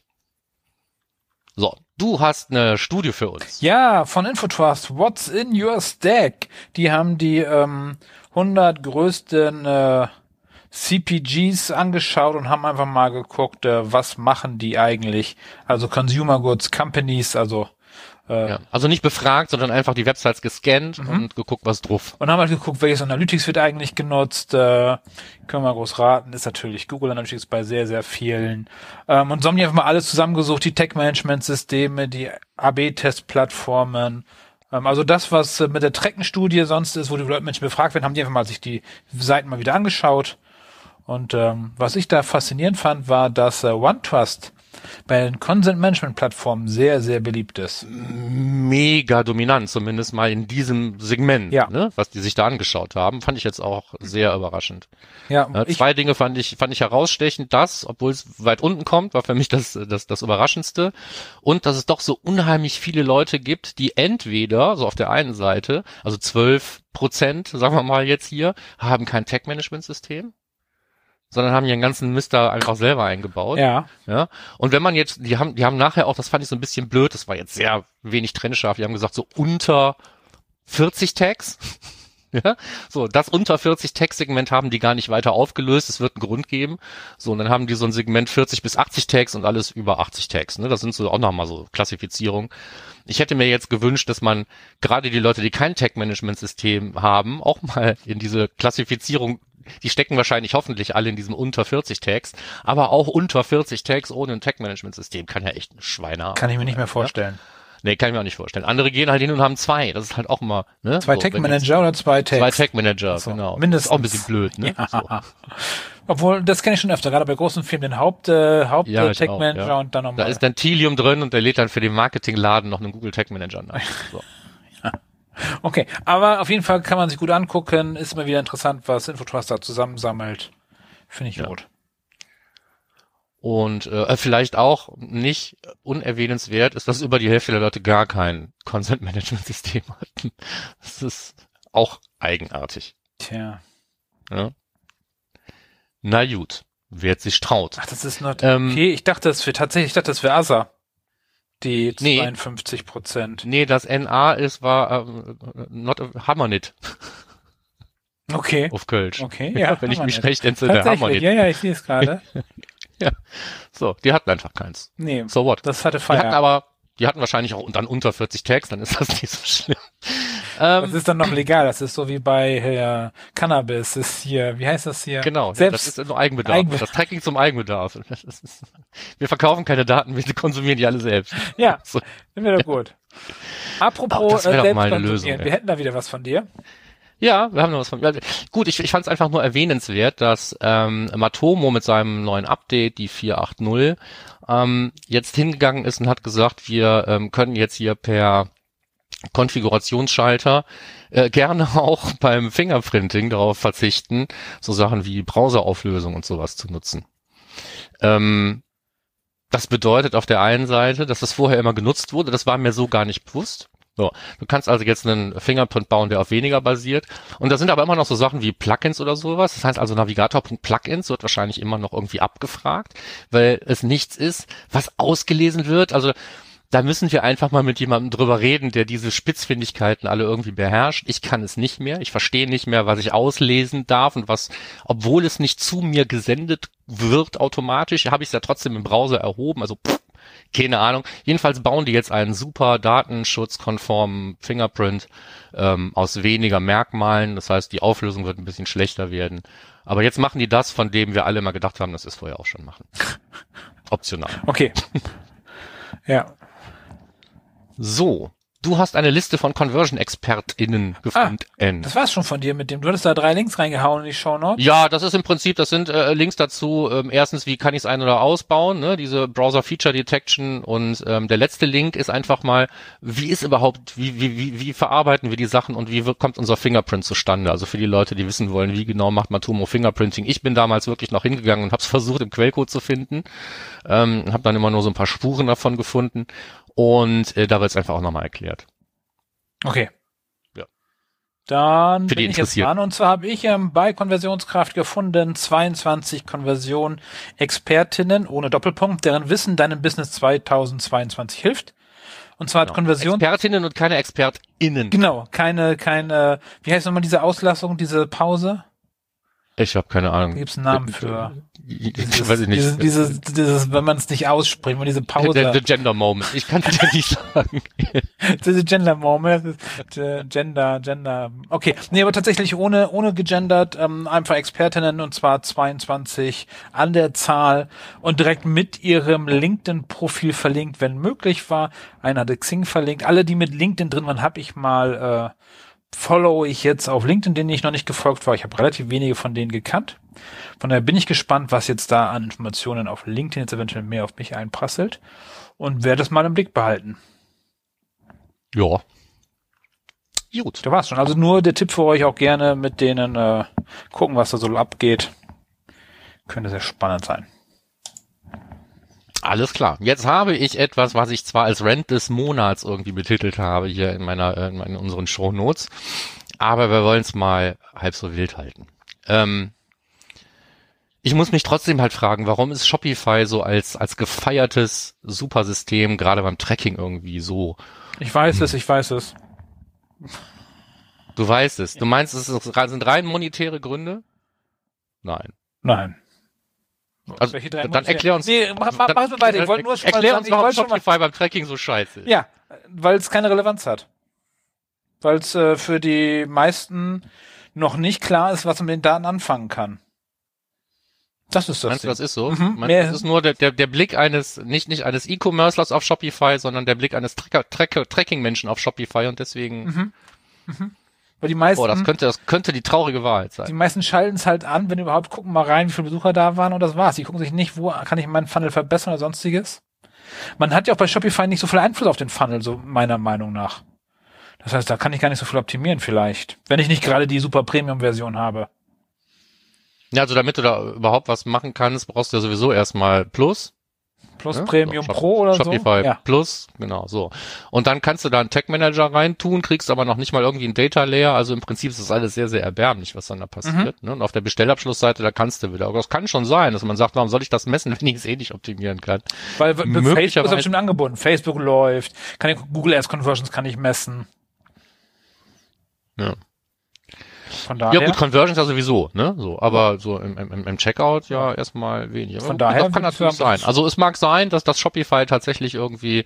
So, du hast eine Studie für uns. Ja, von Infotrust. What's in your stack? Die haben die ähm, 100 größten äh, CPGs angeschaut und haben einfach mal geguckt, äh, was machen die eigentlich? Also Consumer Goods Companies, also äh, ja, also nicht befragt, sondern einfach die Websites gescannt mhm. und geguckt, was drauf. Und haben halt geguckt, welches Analytics wird eigentlich genutzt. Äh, können wir groß raten, ist natürlich Google Analytics bei sehr, sehr vielen. Ähm, und so haben die einfach mal alles zusammengesucht, die Tech-Management-Systeme, die AB-Test-Plattformen. Ähm, also das, was äh, mit der Treckenstudie sonst ist, wo die Leute Menschen befragt werden, haben die einfach mal sich die Seiten mal wieder angeschaut. Und ähm, was ich da faszinierend fand, war, dass äh, OneTrust bei den Consent-Management-Plattformen sehr, sehr beliebt ist. Mega dominant, zumindest mal in diesem Segment, ja. ne, was die sich da angeschaut haben, fand ich jetzt auch sehr überraschend. Ja, äh, zwei Dinge fand ich, fand ich herausstechend. Das, obwohl es weit unten kommt, war für mich das, das, das Überraschendste. Und dass es doch so unheimlich viele Leute gibt, die entweder, so auf der einen Seite, also zwölf Prozent, sagen wir mal jetzt hier, haben kein Tech-Management-System sondern haben ihren ganzen Mister einfach selber eingebaut. Ja. Ja. Und wenn man jetzt, die haben, die haben nachher auch, das fand ich so ein bisschen blöd, das war jetzt sehr wenig trennscharf, die haben gesagt, so unter 40 Tags. Ja, so, das unter 40 Tags-Segment haben die gar nicht weiter aufgelöst. Es wird einen Grund geben. So, und dann haben die so ein Segment 40 bis 80 Tags und alles über 80 Tags. Ne? Das sind so auch nochmal so Klassifizierungen. Ich hätte mir jetzt gewünscht, dass man gerade die Leute, die kein Tag-Management-System haben, auch mal in diese Klassifizierung die stecken wahrscheinlich hoffentlich alle in diesem unter 40 Tags, aber auch unter 40 Tags ohne ein Tag-Management-System kann ja echt ein Schweine haben. Kann ich mir nicht mehr vorstellen. Ja? Nee, kann ich mir auch nicht vorstellen. Andere gehen halt hin und haben zwei. Das ist halt auch immer, ne? Zwei so, Tech-Manager oder zwei Tags? Zwei Tech-Manager, so, genau. Mindestens. Ist auch ein bisschen blöd, ne? Ja. So. Obwohl, das kenne ich schon öfter, gerade bei großen Firmen, den Haupt, äh, Haupt ja, Tech Manager ja. und dann nochmal. Da ist dann Tilium drin und der lädt dann für den Marketingladen noch einen Google Tech Manager nach. So. Okay, aber auf jeden Fall kann man sich gut angucken. Ist immer wieder interessant, was Infotrust da zusammensammelt. Finde ich ja. gut. Und äh, vielleicht auch nicht unerwähnenswert ist, dass über die Hälfte der Leute gar kein Consent Management System hatten. Das ist auch eigenartig. Tja. Ja. Na gut, wer sich traut. Ach, das ist not ähm, okay. Ich dachte, das wäre tatsächlich, ich dachte, das wäre Asa die 52 Prozent. Nee, das NA ist, war äh, not a Hammernit. Okay. Auf Kölsch. Okay, ja. Wenn ich mich recht entsinne, Hammernit. Ja, ja, ich sehe es gerade. ja. So, die hatten einfach keins. Nee. So what? Das hatte Feier. Die hatten aber die hatten wahrscheinlich auch dann unter 40 Tags, dann ist das nicht so schlimm. Ähm, das ist dann noch legal. Das ist so wie bei äh, Cannabis. Das ist hier, wie heißt das hier? Genau, Selbst das ist nur Eigenbedarf. Eigenbedarf. Das Tracking zum Eigenbedarf. Ist, wir verkaufen keine Daten, wir konsumieren die alle selbst. Ja, so. sind wir doch gut. Apropos oh, das äh, doch mal eine Lösung, wir hätten da wieder was von dir. Ja, wir haben noch was von. Ja, gut, ich, ich fand es einfach nur erwähnenswert, dass ähm, Matomo mit seinem neuen Update, die 480, ähm, jetzt hingegangen ist und hat gesagt, wir ähm, können jetzt hier per Konfigurationsschalter äh, gerne auch beim Fingerprinting darauf verzichten, so Sachen wie Browserauflösung und sowas zu nutzen. Ähm, das bedeutet auf der einen Seite, dass das vorher immer genutzt wurde, das war mir so gar nicht bewusst. So, du kannst also jetzt einen Fingerprint bauen, der auf weniger basiert. Und da sind aber immer noch so Sachen wie Plugins oder sowas. Das heißt also Navigator.plugins wird wahrscheinlich immer noch irgendwie abgefragt, weil es nichts ist, was ausgelesen wird. Also da müssen wir einfach mal mit jemandem drüber reden, der diese Spitzfindigkeiten alle irgendwie beherrscht. Ich kann es nicht mehr. Ich verstehe nicht mehr, was ich auslesen darf und was, obwohl es nicht zu mir gesendet wird automatisch, habe ich es ja trotzdem im Browser erhoben. Also pff, keine Ahnung. Jedenfalls bauen die jetzt einen super datenschutzkonformen Fingerprint ähm, aus weniger Merkmalen. Das heißt, die Auflösung wird ein bisschen schlechter werden. Aber jetzt machen die das, von dem wir alle mal gedacht haben, wir es vorher auch schon machen. Optional. Okay. ja. So, du hast eine Liste von Conversion-ExpertInnen gefunden. Ah, das war's schon von dir mit dem. Du hattest da drei Links reingehauen in die Show Notes. Ja, das ist im Prinzip, das sind äh, Links dazu. Ähm, erstens, wie kann ich es ein- oder ausbauen, ne? diese Browser Feature Detection. Und ähm, der letzte Link ist einfach mal, wie ist überhaupt, wie, wie, wie, wie verarbeiten wir die Sachen und wie kommt unser Fingerprint zustande? Also für die Leute, die wissen wollen, wie genau macht Matomo Fingerprinting. Ich bin damals wirklich noch hingegangen und habe es versucht, im Quellcode zu finden. Ähm, habe dann immer nur so ein paar Spuren davon gefunden. Und äh, da wird es einfach auch nochmal erklärt. Okay. Ja. Dann Für die bin ich jetzt dran. Und zwar habe ich ähm, bei Konversionskraft gefunden 22 Konversion-Expertinnen ohne Doppelpunkt, deren Wissen deinem Business 2022 hilft. Und zwar hat Genau. Konversion... Expertinnen und keine ExpertInnen. Genau, keine, keine, wie heißt nochmal diese Auslassung, diese Pause? Ich habe keine Ahnung. Da gibt's einen Namen für. Ich weiß ich nicht. Dieses, dieses, dieses, wenn man es nicht ausspricht, wenn man diese Pause. Der, der Gender Moment. Ich kann es dir nicht sagen. diese Gender Moment, äh, Gender, Gender. Okay, nee, aber tatsächlich ohne ohne gegendert, ähm, einfach Expertinnen und zwar 22 an der Zahl und direkt mit ihrem LinkedIn-Profil verlinkt, wenn möglich war. Einer hatte Xing verlinkt. Alle, die mit LinkedIn drin waren, habe ich mal äh, follow ich jetzt auf LinkedIn, denen ich noch nicht gefolgt war. Ich habe relativ wenige von denen gekannt. Von daher bin ich gespannt, was jetzt da an Informationen auf LinkedIn jetzt eventuell mehr auf mich einprasselt und werde das mal im Blick behalten. Ja. Gut. Da war's schon. Also nur der Tipp für euch auch gerne mit denen äh, gucken, was da so abgeht. Könnte sehr spannend sein. Alles klar. Jetzt habe ich etwas, was ich zwar als Rent des Monats irgendwie betitelt habe hier in meiner, äh, in unseren Show Notes, aber wir wollen es mal halb so wild halten. Ähm, ich muss mich trotzdem halt fragen, warum ist Shopify so als, als gefeiertes Supersystem gerade beim Tracking irgendwie so? Ich weiß es, ich weiß es. Du weißt es. Du meinst, es sind rein monetäre Gründe? Nein. Nein. Also, dann erklär uns, Nee, mach, mach, mach mal weiter. Ich wollte nur schon mal erklär sagen, uns, warum mal, Shopify beim Tracking so scheiße ist. Ja, weil es keine Relevanz hat. Weil es äh, für die meisten noch nicht klar ist, was man mit den Daten anfangen kann. Das ist das. Meinst du, das ist so? Mhm, Meinst, das ist nur der, der, der Blick eines, nicht, nicht eines E-Commercers auf Shopify, sondern der Blick eines Tracking-Menschen auf Shopify und deswegen, Weil die meisten, boah, das könnte, das könnte die traurige Wahrheit die sein. meisten schalten es halt an, wenn überhaupt, gucken mal rein, wie viele Besucher da waren und das war's. Die gucken sich nicht, wo kann ich meinen Funnel verbessern oder sonstiges. Man hat ja auch bei Shopify nicht so viel Einfluss auf den Funnel, so meiner Meinung nach. Das heißt, da kann ich gar nicht so viel optimieren vielleicht. Wenn ich nicht gerade die super Premium-Version habe. Ja, also damit du da überhaupt was machen kannst, brauchst du ja sowieso erstmal Plus. Plus ne? Premium So, Shop- Pro oder Shopify so. Ja. Plus, genau, so. Und dann kannst du da einen Tag Manager reintun, kriegst aber noch nicht mal irgendwie einen Data Layer. Also im Prinzip ist das alles sehr, sehr erbärmlich, was dann da passiert. Mhm. Ne? Und auf der Bestellabschlussseite, da kannst du wieder. Aber das kann schon sein, dass man sagt, warum soll ich das messen, wenn ich es eh nicht optimieren kann? Weil Facebook ist bestimmt angebunden. Facebook läuft, kann ich, Google Ads Conversions kann ich messen. Ja. Von daher. Ja gut, Conversions ja sowieso, ne? So, aber so im, im, im Checkout ja erstmal weniger. Von Aber daher das kann natürlich sein. Also es mag sein, dass das Shopify tatsächlich irgendwie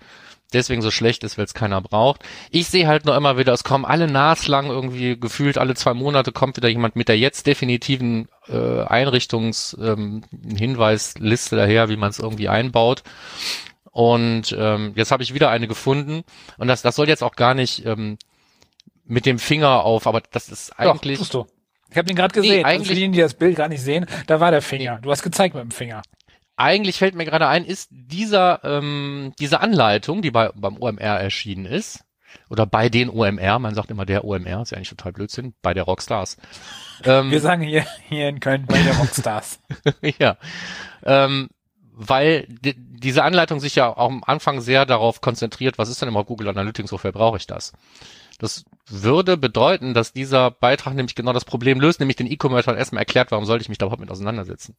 deswegen so schlecht ist, weil es keiner braucht. Ich sehe halt nur immer wieder, es kommen alle naslang irgendwie gefühlt alle zwei Monate kommt wieder jemand mit der jetzt definitiven äh, Einrichtungs ähm, daher, wie man es irgendwie einbaut. Und ähm, jetzt habe ich wieder eine gefunden und das, das soll jetzt auch gar nicht ähm, mit dem Finger auf, aber das ist eigentlich. Doch, tust du. Ich habe den gerade gesehen. Nee, eigentlich, also für diejenigen, die das Bild gar nicht sehen, da war der Finger. Du hast gezeigt mit dem Finger. Eigentlich fällt mir gerade ein, ist dieser ähm, diese Anleitung, die bei beim OMR erschienen ist, oder bei den OMR, man sagt immer der OMR, ist ja eigentlich total Blödsinn, bei der Rockstars. Ähm, Wir sagen hier, hier in Köln bei der Rockstars. ja. Ähm, weil die, diese Anleitung sich ja auch am Anfang sehr darauf konzentriert, was ist denn immer Google Analytics, wofür brauche ich das? Das würde bedeuten, dass dieser Beitrag nämlich genau das Problem löst, nämlich den E-Commerce erstmal erklärt, warum sollte ich mich da überhaupt mit auseinandersetzen.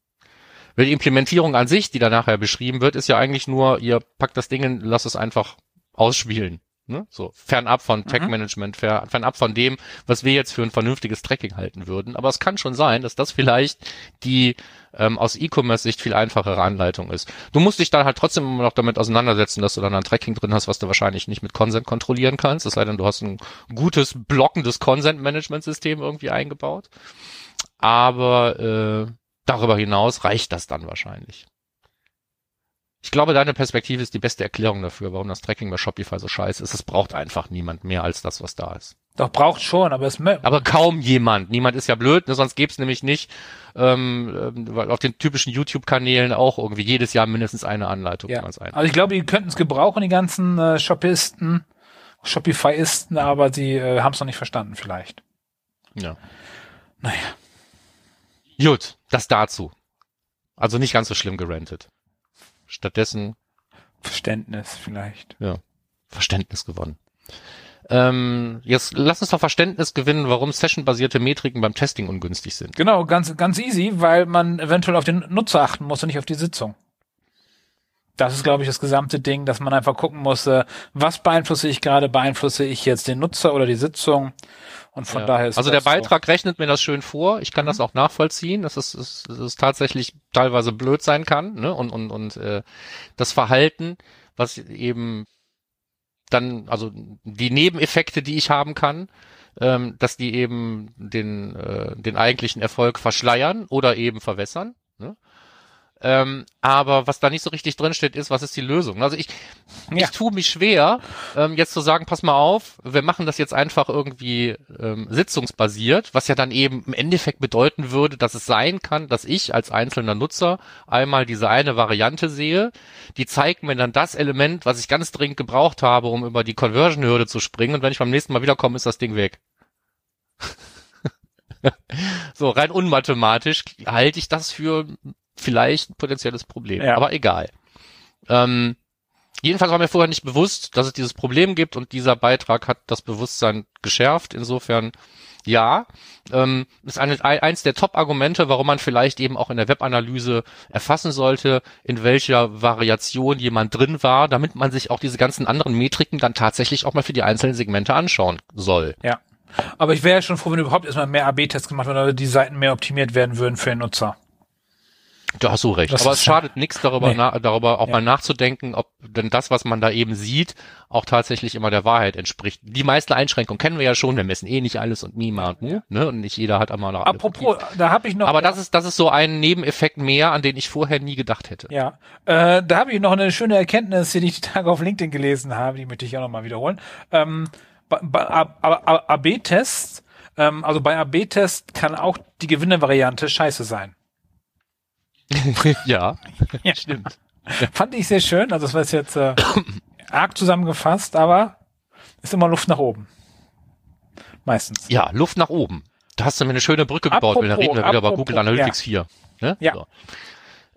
Weil die Implementierung an sich, die da nachher beschrieben wird, ist ja eigentlich nur, ihr packt das Ding in, lasst es einfach ausspielen. Ne? So fernab von mhm. Tech-Management, fernab von dem, was wir jetzt für ein vernünftiges Tracking halten würden. Aber es kann schon sein, dass das vielleicht die ähm, aus E-Commerce-Sicht viel einfachere Anleitung ist. Du musst dich dann halt trotzdem immer noch damit auseinandersetzen, dass du dann ein Tracking drin hast, was du wahrscheinlich nicht mit Consent kontrollieren kannst. Es sei denn, du hast ein gutes, blockendes Consent-Management-System irgendwie eingebaut. Aber äh, darüber hinaus reicht das dann wahrscheinlich. Ich glaube, deine Perspektive ist die beste Erklärung dafür, warum das Tracking bei Shopify so scheiße ist. Es braucht einfach niemand mehr als das, was da ist. Doch braucht schon, aber es aber kaum jemand. Niemand ist ja blöd, ne? sonst gäbe es nämlich nicht ähm, weil auf den typischen YouTube-Kanälen auch irgendwie jedes Jahr mindestens eine Anleitung. Ja. Also ich glaube, die könnten es gebrauchen, die ganzen äh, Shopisten, Shopifyisten, aber sie äh, haben es noch nicht verstanden vielleicht. Ja. Naja. Gut, das dazu. Also nicht ganz so schlimm gerentet. Stattdessen Verständnis vielleicht. Ja, Verständnis gewonnen. Ähm, jetzt lass uns doch Verständnis gewinnen, warum sessionbasierte Metriken beim Testing ungünstig sind. Genau, ganz, ganz easy, weil man eventuell auf den Nutzer achten muss und nicht auf die Sitzung. Das ist, glaube ich, das gesamte Ding, dass man einfach gucken muss, äh, was beeinflusse ich gerade, beeinflusse ich jetzt den Nutzer oder die Sitzung und von ja. daher ist Also der Beitrag so. rechnet mir das schön vor. Ich kann mhm. das auch nachvollziehen, dass es, dass es tatsächlich teilweise blöd sein kann, ne? Und, und, und äh, das Verhalten, was eben dann, also die Nebeneffekte, die ich haben kann, ähm, dass die eben den, äh, den eigentlichen Erfolg verschleiern oder eben verwässern. Ne? Ähm, aber was da nicht so richtig drinsteht, ist, was ist die Lösung? Also ich, ja. ich tue mich schwer, ähm, jetzt zu sagen, pass mal auf, wir machen das jetzt einfach irgendwie ähm, sitzungsbasiert, was ja dann eben im Endeffekt bedeuten würde, dass es sein kann, dass ich als einzelner Nutzer einmal diese eine Variante sehe, die zeigt mir dann das Element, was ich ganz dringend gebraucht habe, um über die Conversion-Hürde zu springen und wenn ich beim nächsten Mal wiederkomme, ist das Ding weg. so, rein unmathematisch halte ich das für vielleicht ein potenzielles Problem. Ja. Aber egal. Ähm, jedenfalls war mir vorher nicht bewusst, dass es dieses Problem gibt und dieser Beitrag hat das Bewusstsein geschärft. Insofern ja, ähm, ist eine, eins der Top-Argumente, warum man vielleicht eben auch in der Webanalyse erfassen sollte, in welcher Variation jemand drin war, damit man sich auch diese ganzen anderen Metriken dann tatsächlich auch mal für die einzelnen Segmente anschauen soll. Ja. Aber ich wäre ja schon froh, wenn überhaupt erstmal mehr AB-Tests gemacht werden oder die Seiten mehr optimiert werden würden für den Nutzer. Da hast du recht. Das Aber es schadet ja. nichts darüber, nee. na, darüber auch ja. mal nachzudenken, ob denn das, was man da eben sieht, auch tatsächlich immer der Wahrheit entspricht. Die meisten Einschränkungen kennen wir ja schon. Wir messen eh nicht alles und und Mu, ne? Und nicht jeder hat einmal noch. Apropos, da habe ich noch. Aber das ist, das ist so ein Nebeneffekt mehr, an den ich vorher nie gedacht hätte. Ja, äh, da habe ich noch eine schöne Erkenntnis, die ich die Tage auf LinkedIn gelesen habe. Die möchte ich auch noch mal wiederholen. Ähm, AB-Tests, ähm, also bei AB-Tests kann auch die Gewinnervariante scheiße sein. ja, ja, stimmt. Fand ich sehr schön. Also das war jetzt äh, arg zusammengefasst, aber ist immer Luft nach oben. Meistens. Ja, Luft nach oben. Da hast du mir eine schöne Brücke gebaut, weil dann reden wir wieder über Google Analytics ja. 4. Ne? Ja. So.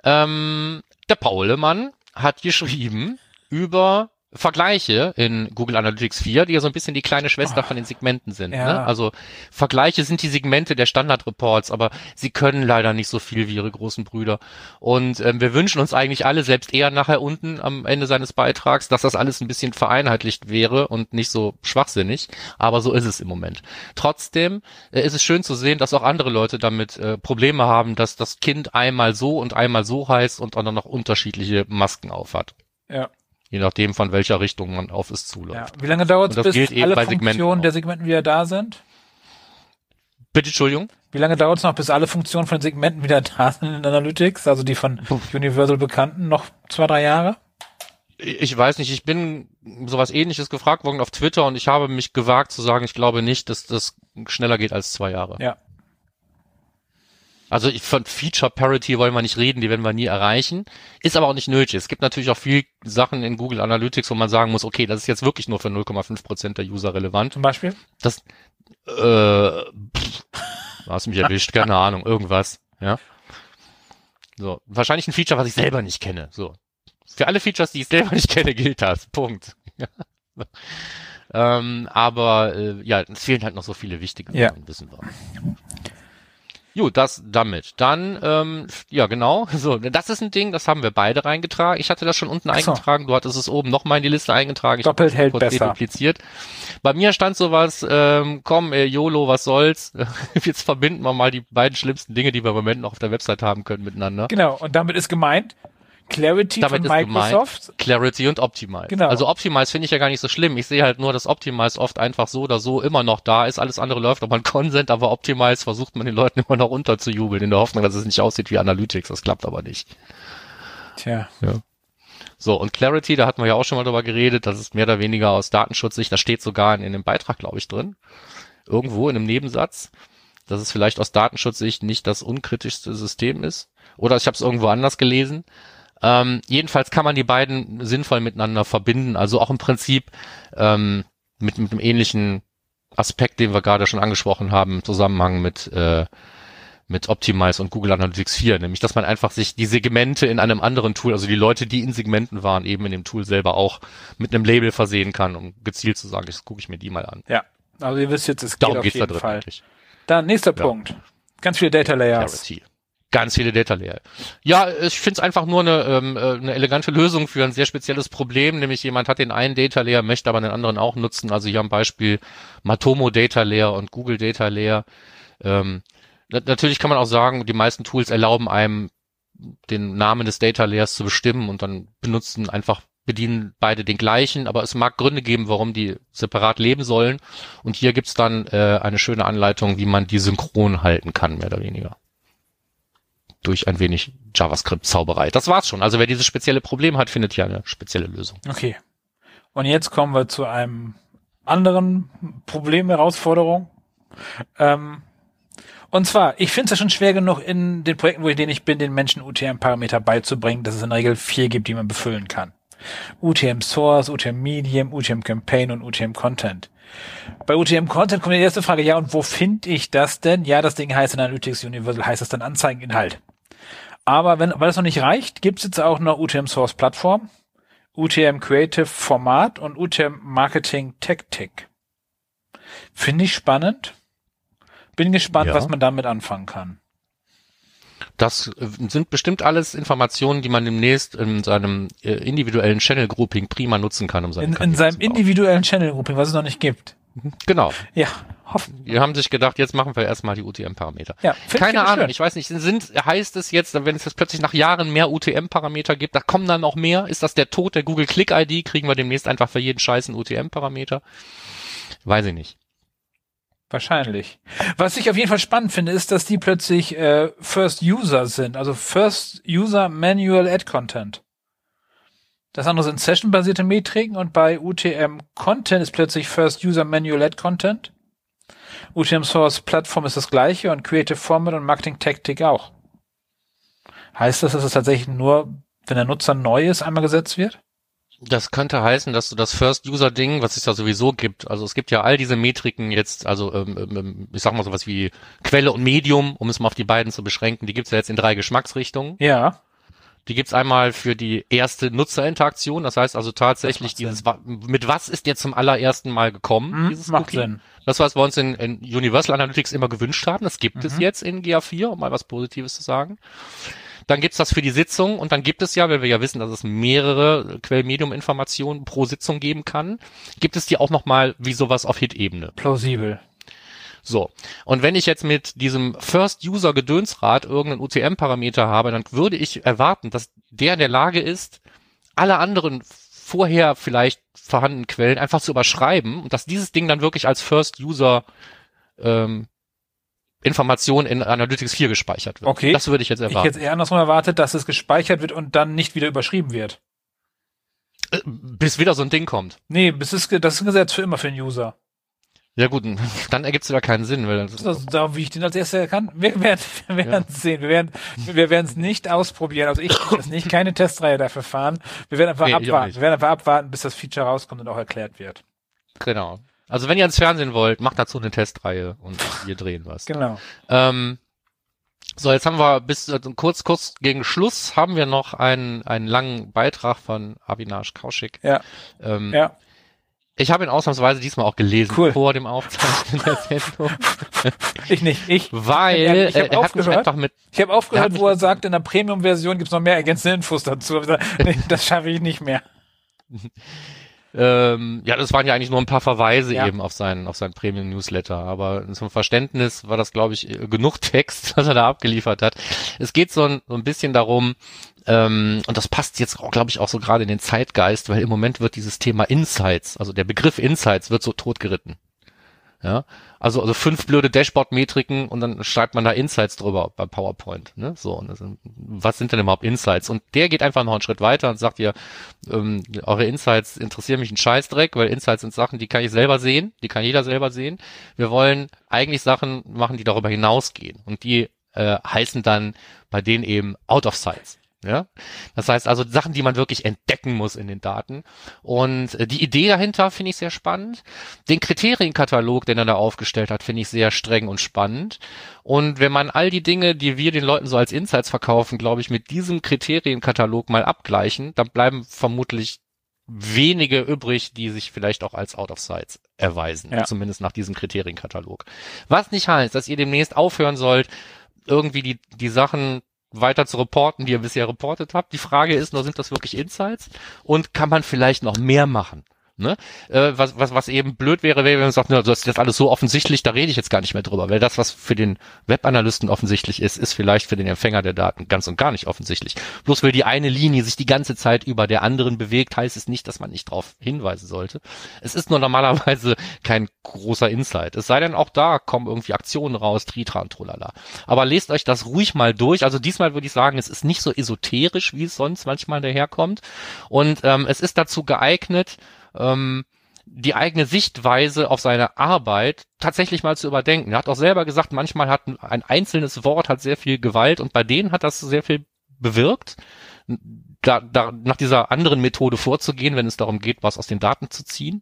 Ähm, der Paulemann hat geschrieben über Vergleiche in Google Analytics 4, die ja so ein bisschen die kleine Schwester oh, von den Segmenten sind. Ja. Ne? Also Vergleiche sind die Segmente der Standardreports, aber sie können leider nicht so viel wie ihre großen Brüder. Und ähm, wir wünschen uns eigentlich alle, selbst eher nachher unten am Ende seines Beitrags, dass das alles ein bisschen vereinheitlicht wäre und nicht so schwachsinnig. Aber so ist es im Moment. Trotzdem äh, ist es schön zu sehen, dass auch andere Leute damit äh, Probleme haben, dass das Kind einmal so und einmal so heißt und dann noch unterschiedliche Masken aufhat. Ja. Je nachdem, von welcher Richtung man auf es zuläuft. Ja. Wie lange dauert es, bis alle Funktionen der Segmenten wieder da sind? Bitte, Entschuldigung? Wie lange dauert es noch, bis alle Funktionen von den Segmenten wieder da sind in Analytics? Also die von Universal bekannten? Noch zwei, drei Jahre? Ich weiß nicht, ich bin sowas ähnliches gefragt worden auf Twitter und ich habe mich gewagt zu sagen, ich glaube nicht, dass das schneller geht als zwei Jahre. Ja. Also ich, von Feature Parity wollen wir nicht reden, die werden wir nie erreichen. Ist aber auch nicht nötig. Es gibt natürlich auch viel Sachen in Google Analytics, wo man sagen muss, okay, das ist jetzt wirklich nur für 0,5 Prozent der User relevant. Zum Beispiel? Das, äh, pff, hast mich erwischt, keine Ahnung, irgendwas, ja. So, wahrscheinlich ein Feature, was ich selber nicht kenne, so. Für alle Features, die ich selber nicht kenne, gilt das, Punkt. ähm, aber, äh, ja, es fehlen halt noch so viele wichtige Ja. Sachen, wissen wir. Gut, das damit. Dann, ähm, ja genau, so, das ist ein Ding, das haben wir beide reingetragen. Ich hatte das schon unten so. eingetragen, du hattest es oben nochmal in die Liste eingetragen. Ich Doppelt hält kurz besser. dedupliziert. Bei mir stand sowas, ähm, komm, äh, YOLO, was soll's. Jetzt verbinden wir mal die beiden schlimmsten Dinge, die wir im Moment noch auf der Website haben können, miteinander. Genau. Und damit ist gemeint Clarity Damit von ist gemeint Microsoft. Clarity und Optimize. Genau. Also Optimize finde ich ja gar nicht so schlimm. Ich sehe halt nur, dass Optimize oft einfach so oder so immer noch da ist. Alles andere läuft aber ein Consent, aber Optimize versucht man den Leuten immer noch unterzujubeln, in der Hoffnung, dass es nicht aussieht wie Analytics. Das klappt aber nicht. Tja. So, und Clarity, da hatten wir ja auch schon mal drüber geredet, das ist mehr oder weniger aus Datenschutzsicht, das steht sogar in, in dem Beitrag, glaube ich, drin. Irgendwo in einem Nebensatz, dass es vielleicht aus Datenschutzsicht nicht das unkritischste System ist. Oder ich habe es irgendwo anders gelesen. Ähm, jedenfalls kann man die beiden sinnvoll miteinander verbinden. Also auch im Prinzip ähm, mit, mit einem ähnlichen Aspekt, den wir gerade schon angesprochen haben, im Zusammenhang mit, äh, mit Optimize und Google Analytics 4, nämlich dass man einfach sich die Segmente in einem anderen Tool, also die Leute, die in Segmenten waren, eben in dem Tool selber auch mit einem Label versehen kann, um gezielt zu sagen, jetzt gucke ich mir die mal an. Ja. Also ihr wisst jetzt, es geht Darum auf geht's da jeden drin Fall. eigentlich. Dann nächster Ja. Punkt. Ganz viele Data Layers. Clarity. Ganz viele Data Layer. Ja, ich finde es einfach nur eine, ähm, äh, eine elegante Lösung für ein sehr spezielles Problem, nämlich jemand hat den einen Data Layer, möchte aber den anderen auch nutzen. Also hier am Beispiel Matomo Data Layer und Google Data Layer. Ähm, na natürlich kann man auch sagen, die meisten Tools erlauben einem, den Namen des Data Layers zu bestimmen und dann benutzen einfach bedienen beide den gleichen, aber es mag Gründe geben, warum die separat leben sollen. Und hier gibt's dann äh, eine schöne Anleitung, wie man die synchron halten kann, mehr oder weniger durch ein wenig JavaScript-Zauberei. Das war's schon. Also wer dieses spezielle Problem hat, findet hier eine spezielle Lösung. Okay. Und jetzt kommen wir zu einem anderen Problem, Herausforderung. Ähm, und zwar, ich finde es ja schon schwer genug, in den Projekten, wo ich denen ich bin, den Menschen UTM-Parameter beizubringen, dass es in der Regel vier gibt, die man befüllen kann. UTM Source, UTM Medium, UTM Campaign und UTM Content. Bei UTM Content kommt die erste Frage, ja, und wo finde ich das denn? Ja, das Ding heißt in Analytics Universal, heißt das dann Anzeigeninhalt. Aber wenn, weil das noch nicht reicht, gibt es jetzt auch noch UTM Source Plattform, UTM Creative Format und UTM Marketing Tactic. Finde ich spannend. Bin gespannt, Ja. was man damit anfangen kann. Das äh, sind bestimmt alles Informationen, die man demnächst in seinem äh, individuellen Channel Grouping prima nutzen kann, um seine In, in seinem bauen. individuellen Channel Grouping, was es noch nicht gibt. Genau. Ja, hoffen. Die haben sich gedacht, jetzt machen wir erstmal die UTM-Parameter. Ja, Keine Ahnung, schön. ich weiß nicht, sind, heißt es jetzt, wenn es jetzt plötzlich nach Jahren mehr UTM-Parameter gibt, da kommen dann noch mehr? Ist das der Tod der Google Click-ID? Kriegen wir demnächst einfach für jeden Scheiß einen UTM-Parameter? Weiß ich nicht. Wahrscheinlich. Was ich auf jeden Fall spannend finde, ist, dass die plötzlich äh, First User sind, also First User Manual Ad Content. Das andere sind Session-basierte Metriken und bei UTM Content ist plötzlich First User Manual Ad Content. UTM Source Plattform ist das gleiche und Creative Format und Marketing Tactic auch. Heißt das, dass es tatsächlich nur, wenn der Nutzer neu ist, einmal gesetzt wird? Das könnte heißen, dass du das First-User-Ding, was es ja sowieso gibt, also es gibt ja all diese Metriken jetzt, also ähm, ähm, ich sag mal sowas wie Quelle und Medium, um es mal auf die beiden zu beschränken, die gibt's ja jetzt in drei Geschmacksrichtungen. Ja. Die gibt's einmal für die erste Nutzerinteraktion, das heißt also tatsächlich dieses, mit was ist dir zum allerersten Mal gekommen, Hm, dieses macht Cookie? Sinn. Das, was wir uns in, in Universal Analytics immer gewünscht haben, das gibt es Mhm. jetzt in GA4, um mal was Positives zu sagen. Dann gibt's das für die Sitzung und dann gibt es ja, weil wir ja wissen, dass es mehrere Quellmedium-Informationen pro Sitzung geben kann, gibt es die auch nochmal wie sowas auf Hit-Ebene. Plausibel. So. Und wenn ich jetzt mit diesem First-User-Gedönsrad irgendeinen UTM-Parameter habe, dann würde ich erwarten, dass der in der Lage ist, alle anderen vorher vielleicht vorhandenen Quellen einfach zu überschreiben und dass dieses Ding dann wirklich als First-User ähm, Information in Analytics 4 gespeichert wird. Okay. Das würde ich jetzt Ich erwarten. jetzt eher andersrum erwartet, dass es gespeichert wird und dann nicht wieder überschrieben wird. Äh, bis wieder so ein Ding kommt. Nee, das ist, das ist ein Gesetz für immer für den User. Ja gut, dann ergibt es wieder keinen Sinn, weil das ist da, wie ich den als erster erkannt. Wir werden, wir werden ja. sehen. Wir werden, wir werden es nicht ausprobieren. Also ich werde nicht keine Testreihe dafür fahren. Wir werden einfach nee, abwarten. Wir werden einfach abwarten, bis das Feature rauskommt und auch erklärt wird. Genau. Also wenn ihr ins Fernsehen wollt, macht dazu eine Testreihe und wir drehen was. Genau. Ähm, so, jetzt haben wir bis also kurz, kurz gegen Schluss haben wir noch einen, einen langen Beitrag von Avinash Kaushik. Ja. Ähm, ja. Ich habe ihn ausnahmsweise diesmal auch gelesen cool. vor dem Aufzeichnen der Sendung. ich nicht, ich. Weil ich ich hab er hat mich einfach mit. Ich habe aufgehört, er wo er sagt, in der Premium-Version gibt's noch mehr ergänzende Infos dazu. das schaffe ich nicht mehr. Ähm, ja, das waren ja eigentlich nur ein paar Verweise ja. eben auf seinen, auf seinen Premium-Newsletter. Aber zum Verständnis war das, glaube ich, genug Text, was er da abgeliefert hat. Es geht so ein, so ein bisschen darum, ähm, und das passt jetzt, glaube ich, auch so gerade in den Zeitgeist, weil im Moment wird dieses Thema Insights, also der Begriff Insights wird so totgeritten. Ja, also, also fünf blöde Dashboard-Metriken und dann schreibt man da Insights drüber bei PowerPoint. Ne? So, und das, was sind denn überhaupt Insights? Und der geht einfach noch einen Schritt weiter und sagt ihr, ähm, eure Insights interessieren mich ein Scheißdreck, weil Insights sind Sachen, die kann ich selber sehen, die kann jeder selber sehen. Wir wollen eigentlich Sachen machen, die darüber hinausgehen. Und die äh, heißen dann bei denen eben Out of Sites. Ja, das heißt also Sachen, die man wirklich entdecken muss in den Daten. Und äh, die Idee dahinter finde ich sehr spannend. Den Kriterienkatalog, den er da aufgestellt hat, finde ich sehr streng und spannend. Und wenn man all die Dinge, die wir den Leuten so als Insights verkaufen, glaube ich, mit diesem Kriterienkatalog mal abgleichen, dann bleiben vermutlich wenige übrig, die sich vielleicht auch als Out of Sites erweisen, ja. zumindest nach diesem Kriterienkatalog. Was nicht heißt, dass ihr demnächst aufhören sollt, irgendwie die, die Sachen weiter zu reporten, die ihr bisher reportet habt. Die Frage ist nur, sind das wirklich Insights? Und kann man vielleicht noch mehr machen? Ne? Äh, was, was, was eben blöd wäre, wäre, wenn man sagt, na, das ist jetzt alles so offensichtlich, da rede ich jetzt gar nicht mehr drüber, weil das, was für den Webanalysten offensichtlich ist, ist vielleicht für den Empfänger der Daten ganz und gar nicht offensichtlich. Bloß weil die eine Linie sich die ganze Zeit über der anderen bewegt, heißt es nicht, dass man nicht darauf hinweisen sollte. Es ist nur normalerweise kein großer Insight. Es sei denn, auch da kommen irgendwie Aktionen raus, Tritra und Trolala. Aber lest euch das ruhig mal durch. Also diesmal würde ich sagen, es ist nicht so esoterisch, wie es sonst manchmal daherkommt. Und ähm, es ist dazu geeignet, ähm, die eigene Sichtweise auf seine Arbeit tatsächlich mal zu überdenken. Er hat auch selber gesagt, manchmal hat ein einzelnes Wort hat sehr viel Gewalt und bei denen hat das sehr viel bewirkt. Da, da, nach dieser anderen Methode vorzugehen, wenn es darum geht, was aus den Daten zu ziehen.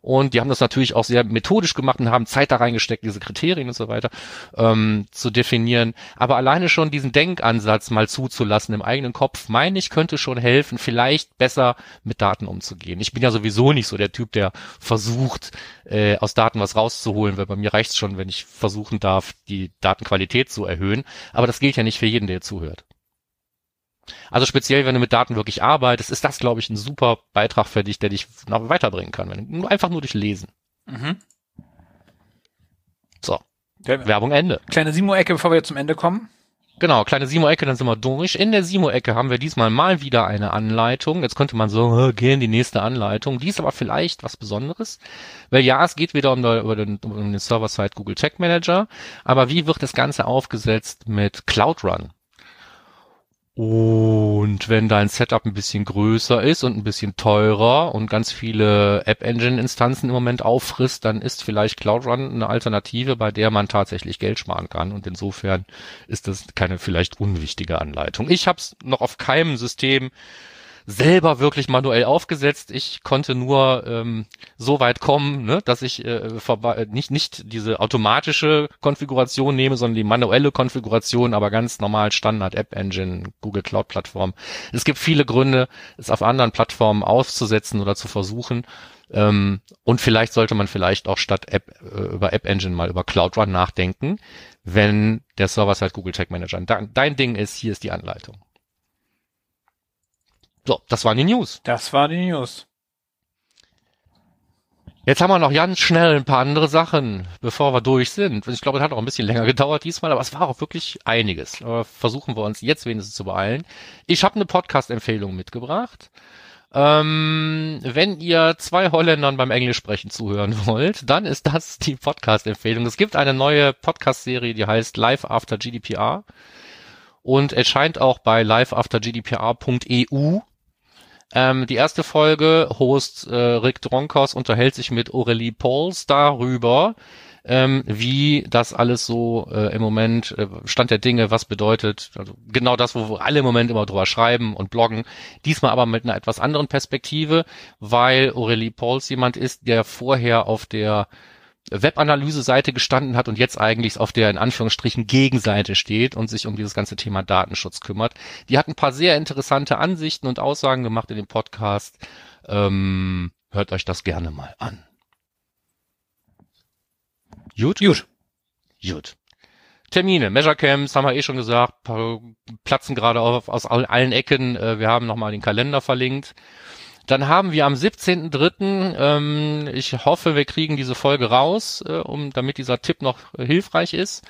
Und die haben das natürlich auch sehr methodisch gemacht und haben Zeit da reingesteckt, diese Kriterien und so weiter ähm, zu definieren. Aber alleine schon diesen Denkansatz mal zuzulassen im eigenen Kopf, meine ich, könnte schon helfen, vielleicht besser mit Daten umzugehen. Ich bin ja sowieso nicht so der Typ, der versucht, äh, aus Daten was rauszuholen, weil bei mir reicht es schon, wenn ich versuchen darf, die Datenqualität zu erhöhen. Aber das gilt ja nicht für jeden, der zuhört. Also speziell, wenn du mit Daten wirklich arbeitest, ist das, glaube ich, ein super Beitrag für dich, der dich noch weiterbringen kann. Wenn, einfach nur durch Lesen. Mhm. So. Der, Werbung Ende. Kleine Simo-Ecke, bevor wir zum Ende kommen. Genau, kleine Simo-Ecke, dann sind wir durch. In der Simo-Ecke haben wir diesmal mal wieder eine Anleitung. Jetzt könnte man so, gehen die nächste Anleitung. Die ist aber vielleicht was Besonderes. Weil ja, es geht wieder um, den, um den Server-Side Google Tech Manager. Aber wie wird das Ganze aufgesetzt mit Cloud Run? Und wenn dein Setup ein bisschen größer ist und ein bisschen teurer und ganz viele App Engine Instanzen im Moment auffrisst, dann ist vielleicht Cloud Run eine Alternative, bei der man tatsächlich Geld sparen kann. Und insofern ist das keine vielleicht unwichtige Anleitung. Ich habe es noch auf keinem System selber wirklich manuell aufgesetzt. Ich konnte nur ähm, so weit kommen, ne, dass ich äh, vorbei, nicht, nicht diese automatische Konfiguration nehme, sondern die manuelle Konfiguration, aber ganz normal Standard App Engine, Google Cloud Plattform. Es gibt viele Gründe, es auf anderen Plattformen aufzusetzen oder zu versuchen. Ähm, und vielleicht sollte man vielleicht auch statt App äh, über App Engine mal über Cloud Run nachdenken, wenn der Server-Side Google Tag Manager dein Ding ist, hier ist die Anleitung. So, das waren die News. Das war die News. Jetzt haben wir noch ganz schnell ein paar andere Sachen, bevor wir durch sind. Ich glaube, es hat auch ein bisschen länger gedauert diesmal, aber es war auch wirklich einiges. Aber versuchen wir uns jetzt wenigstens zu beeilen. Ich habe eine Podcast-Empfehlung mitgebracht. Ähm, wenn ihr zwei Holländern beim Englisch sprechen zuhören wollt, dann ist das die Podcast-Empfehlung. Es gibt eine neue Podcast-Serie, die heißt Live After GDPR und erscheint auch bei liveaftergdpr.eu Ähm, die erste Folge, Host äh, Rick Dronkos unterhält sich mit Aurelie Pauls darüber, ähm, wie das alles so äh, im Moment äh, Stand der Dinge, was bedeutet, also genau das, wo alle im Moment immer drüber schreiben und bloggen, diesmal aber mit einer etwas anderen Perspektive, weil Aurelie Pauls jemand ist, der vorher auf der Webanalyse-Seite gestanden hat und jetzt eigentlich auf der in Anführungsstrichen Gegenseite steht und sich um dieses ganze Thema Datenschutz kümmert. Die hat ein paar sehr interessante Ansichten und Aussagen gemacht in dem Podcast. Ähm, hört euch das gerne mal an. Gut? Gut. Gut. Termine, Measure Camps, haben wir eh schon gesagt, platzen gerade auf, aus allen Ecken. Äh, wir haben nochmal den Kalender verlinkt. Dann haben wir am 17.3., ähm, ich hoffe, wir kriegen diese Folge raus, äh, um, damit dieser Tipp noch äh, hilfreich ist.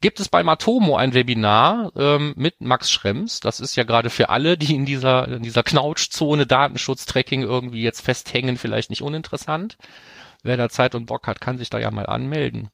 Gibt es bei Matomo ein Webinar ähm, mit Max Schrems? Das ist ja gerade für alle, die in dieser, in dieser Knautschzone Datenschutz-Tracking irgendwie jetzt festhängen, vielleicht nicht uninteressant. Wer da Zeit und Bock hat, kann sich da ja mal anmelden.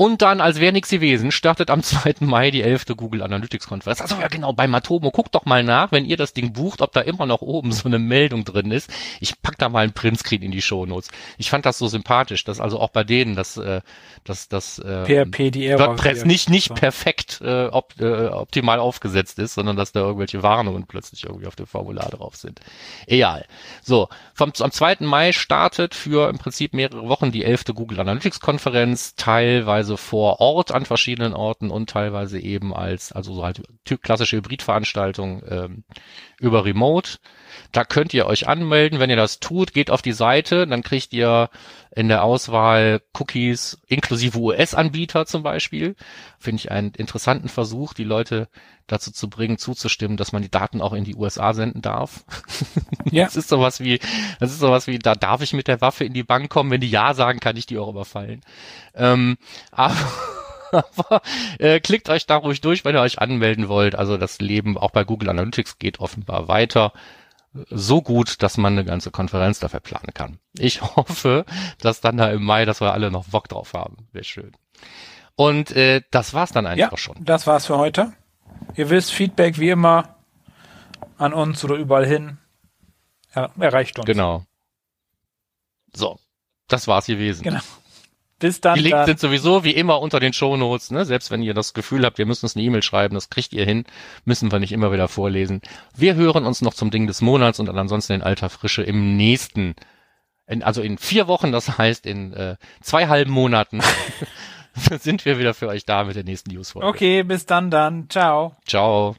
Und dann, als wäre nichts gewesen, startet am 2. Mai die 11. Google Analytics Konferenz. Also ja genau, bei Matomo, guckt doch mal nach, wenn ihr das Ding bucht, ob da immer noch oben so eine Meldung drin ist. Ich pack da mal einen Printscreen in die Shownotes. Ich fand das so sympathisch, dass also auch bei denen das, äh, das, das äh, PHP, die WordPress nicht, nicht perfekt äh, op, äh, optimal aufgesetzt ist, sondern dass da irgendwelche Warnungen plötzlich irgendwie auf dem Formular drauf sind. Egal. So, vom, am 2. Mai startet für im Prinzip mehrere Wochen die 11. Google Analytics Konferenz, teilweise teilweise vor Ort an verschiedenen Orten und teilweise eben als, also so halt klassische Hybridveranstaltung ähm, über Remote. Da könnt ihr euch anmelden. Wenn ihr das tut, geht auf die Seite, dann kriegt ihr in der Auswahl Cookies inklusive US-Anbieter zum Beispiel. Finde ich einen interessanten Versuch, die Leute dazu zu bringen, zuzustimmen, dass man die Daten auch in die USA senden darf. Ja. Das ist sowas wie, das ist sowas wie, da darf ich mit der Waffe in die Bank kommen. Wenn die Ja sagen, kann ich die auch überfallen. Ähm, aber aber äh, klickt euch da ruhig durch, wenn ihr euch anmelden wollt. Also das Leben auch bei Google Analytics geht offenbar weiter so gut, dass man eine ganze Konferenz dafür planen kann. Ich hoffe, dass dann da im Mai, dass wir alle noch Bock drauf haben. Wäre schön. Und äh, das war's dann eigentlich ja, auch schon. Das war's für heute. Ihr wisst, Feedback wie immer an uns oder überall hin er, erreicht uns. Genau. So, das war's gewesen. Genau. Bis dann. Die Links dann. sind sowieso wie immer unter den Shownotes, ne? Selbst wenn ihr das Gefühl habt, wir müssen uns eine E-Mail schreiben, das kriegt ihr hin, müssen wir nicht immer wieder vorlesen. Wir hören uns noch zum Ding des Monats und dann ansonsten in alter Frische im nächsten, in, also in vier Wochen, das heißt in äh, zwei halben Monaten sind wir wieder für euch da mit der nächsten Newsfolge. Okay, bis dann dann. Ciao. Ciao.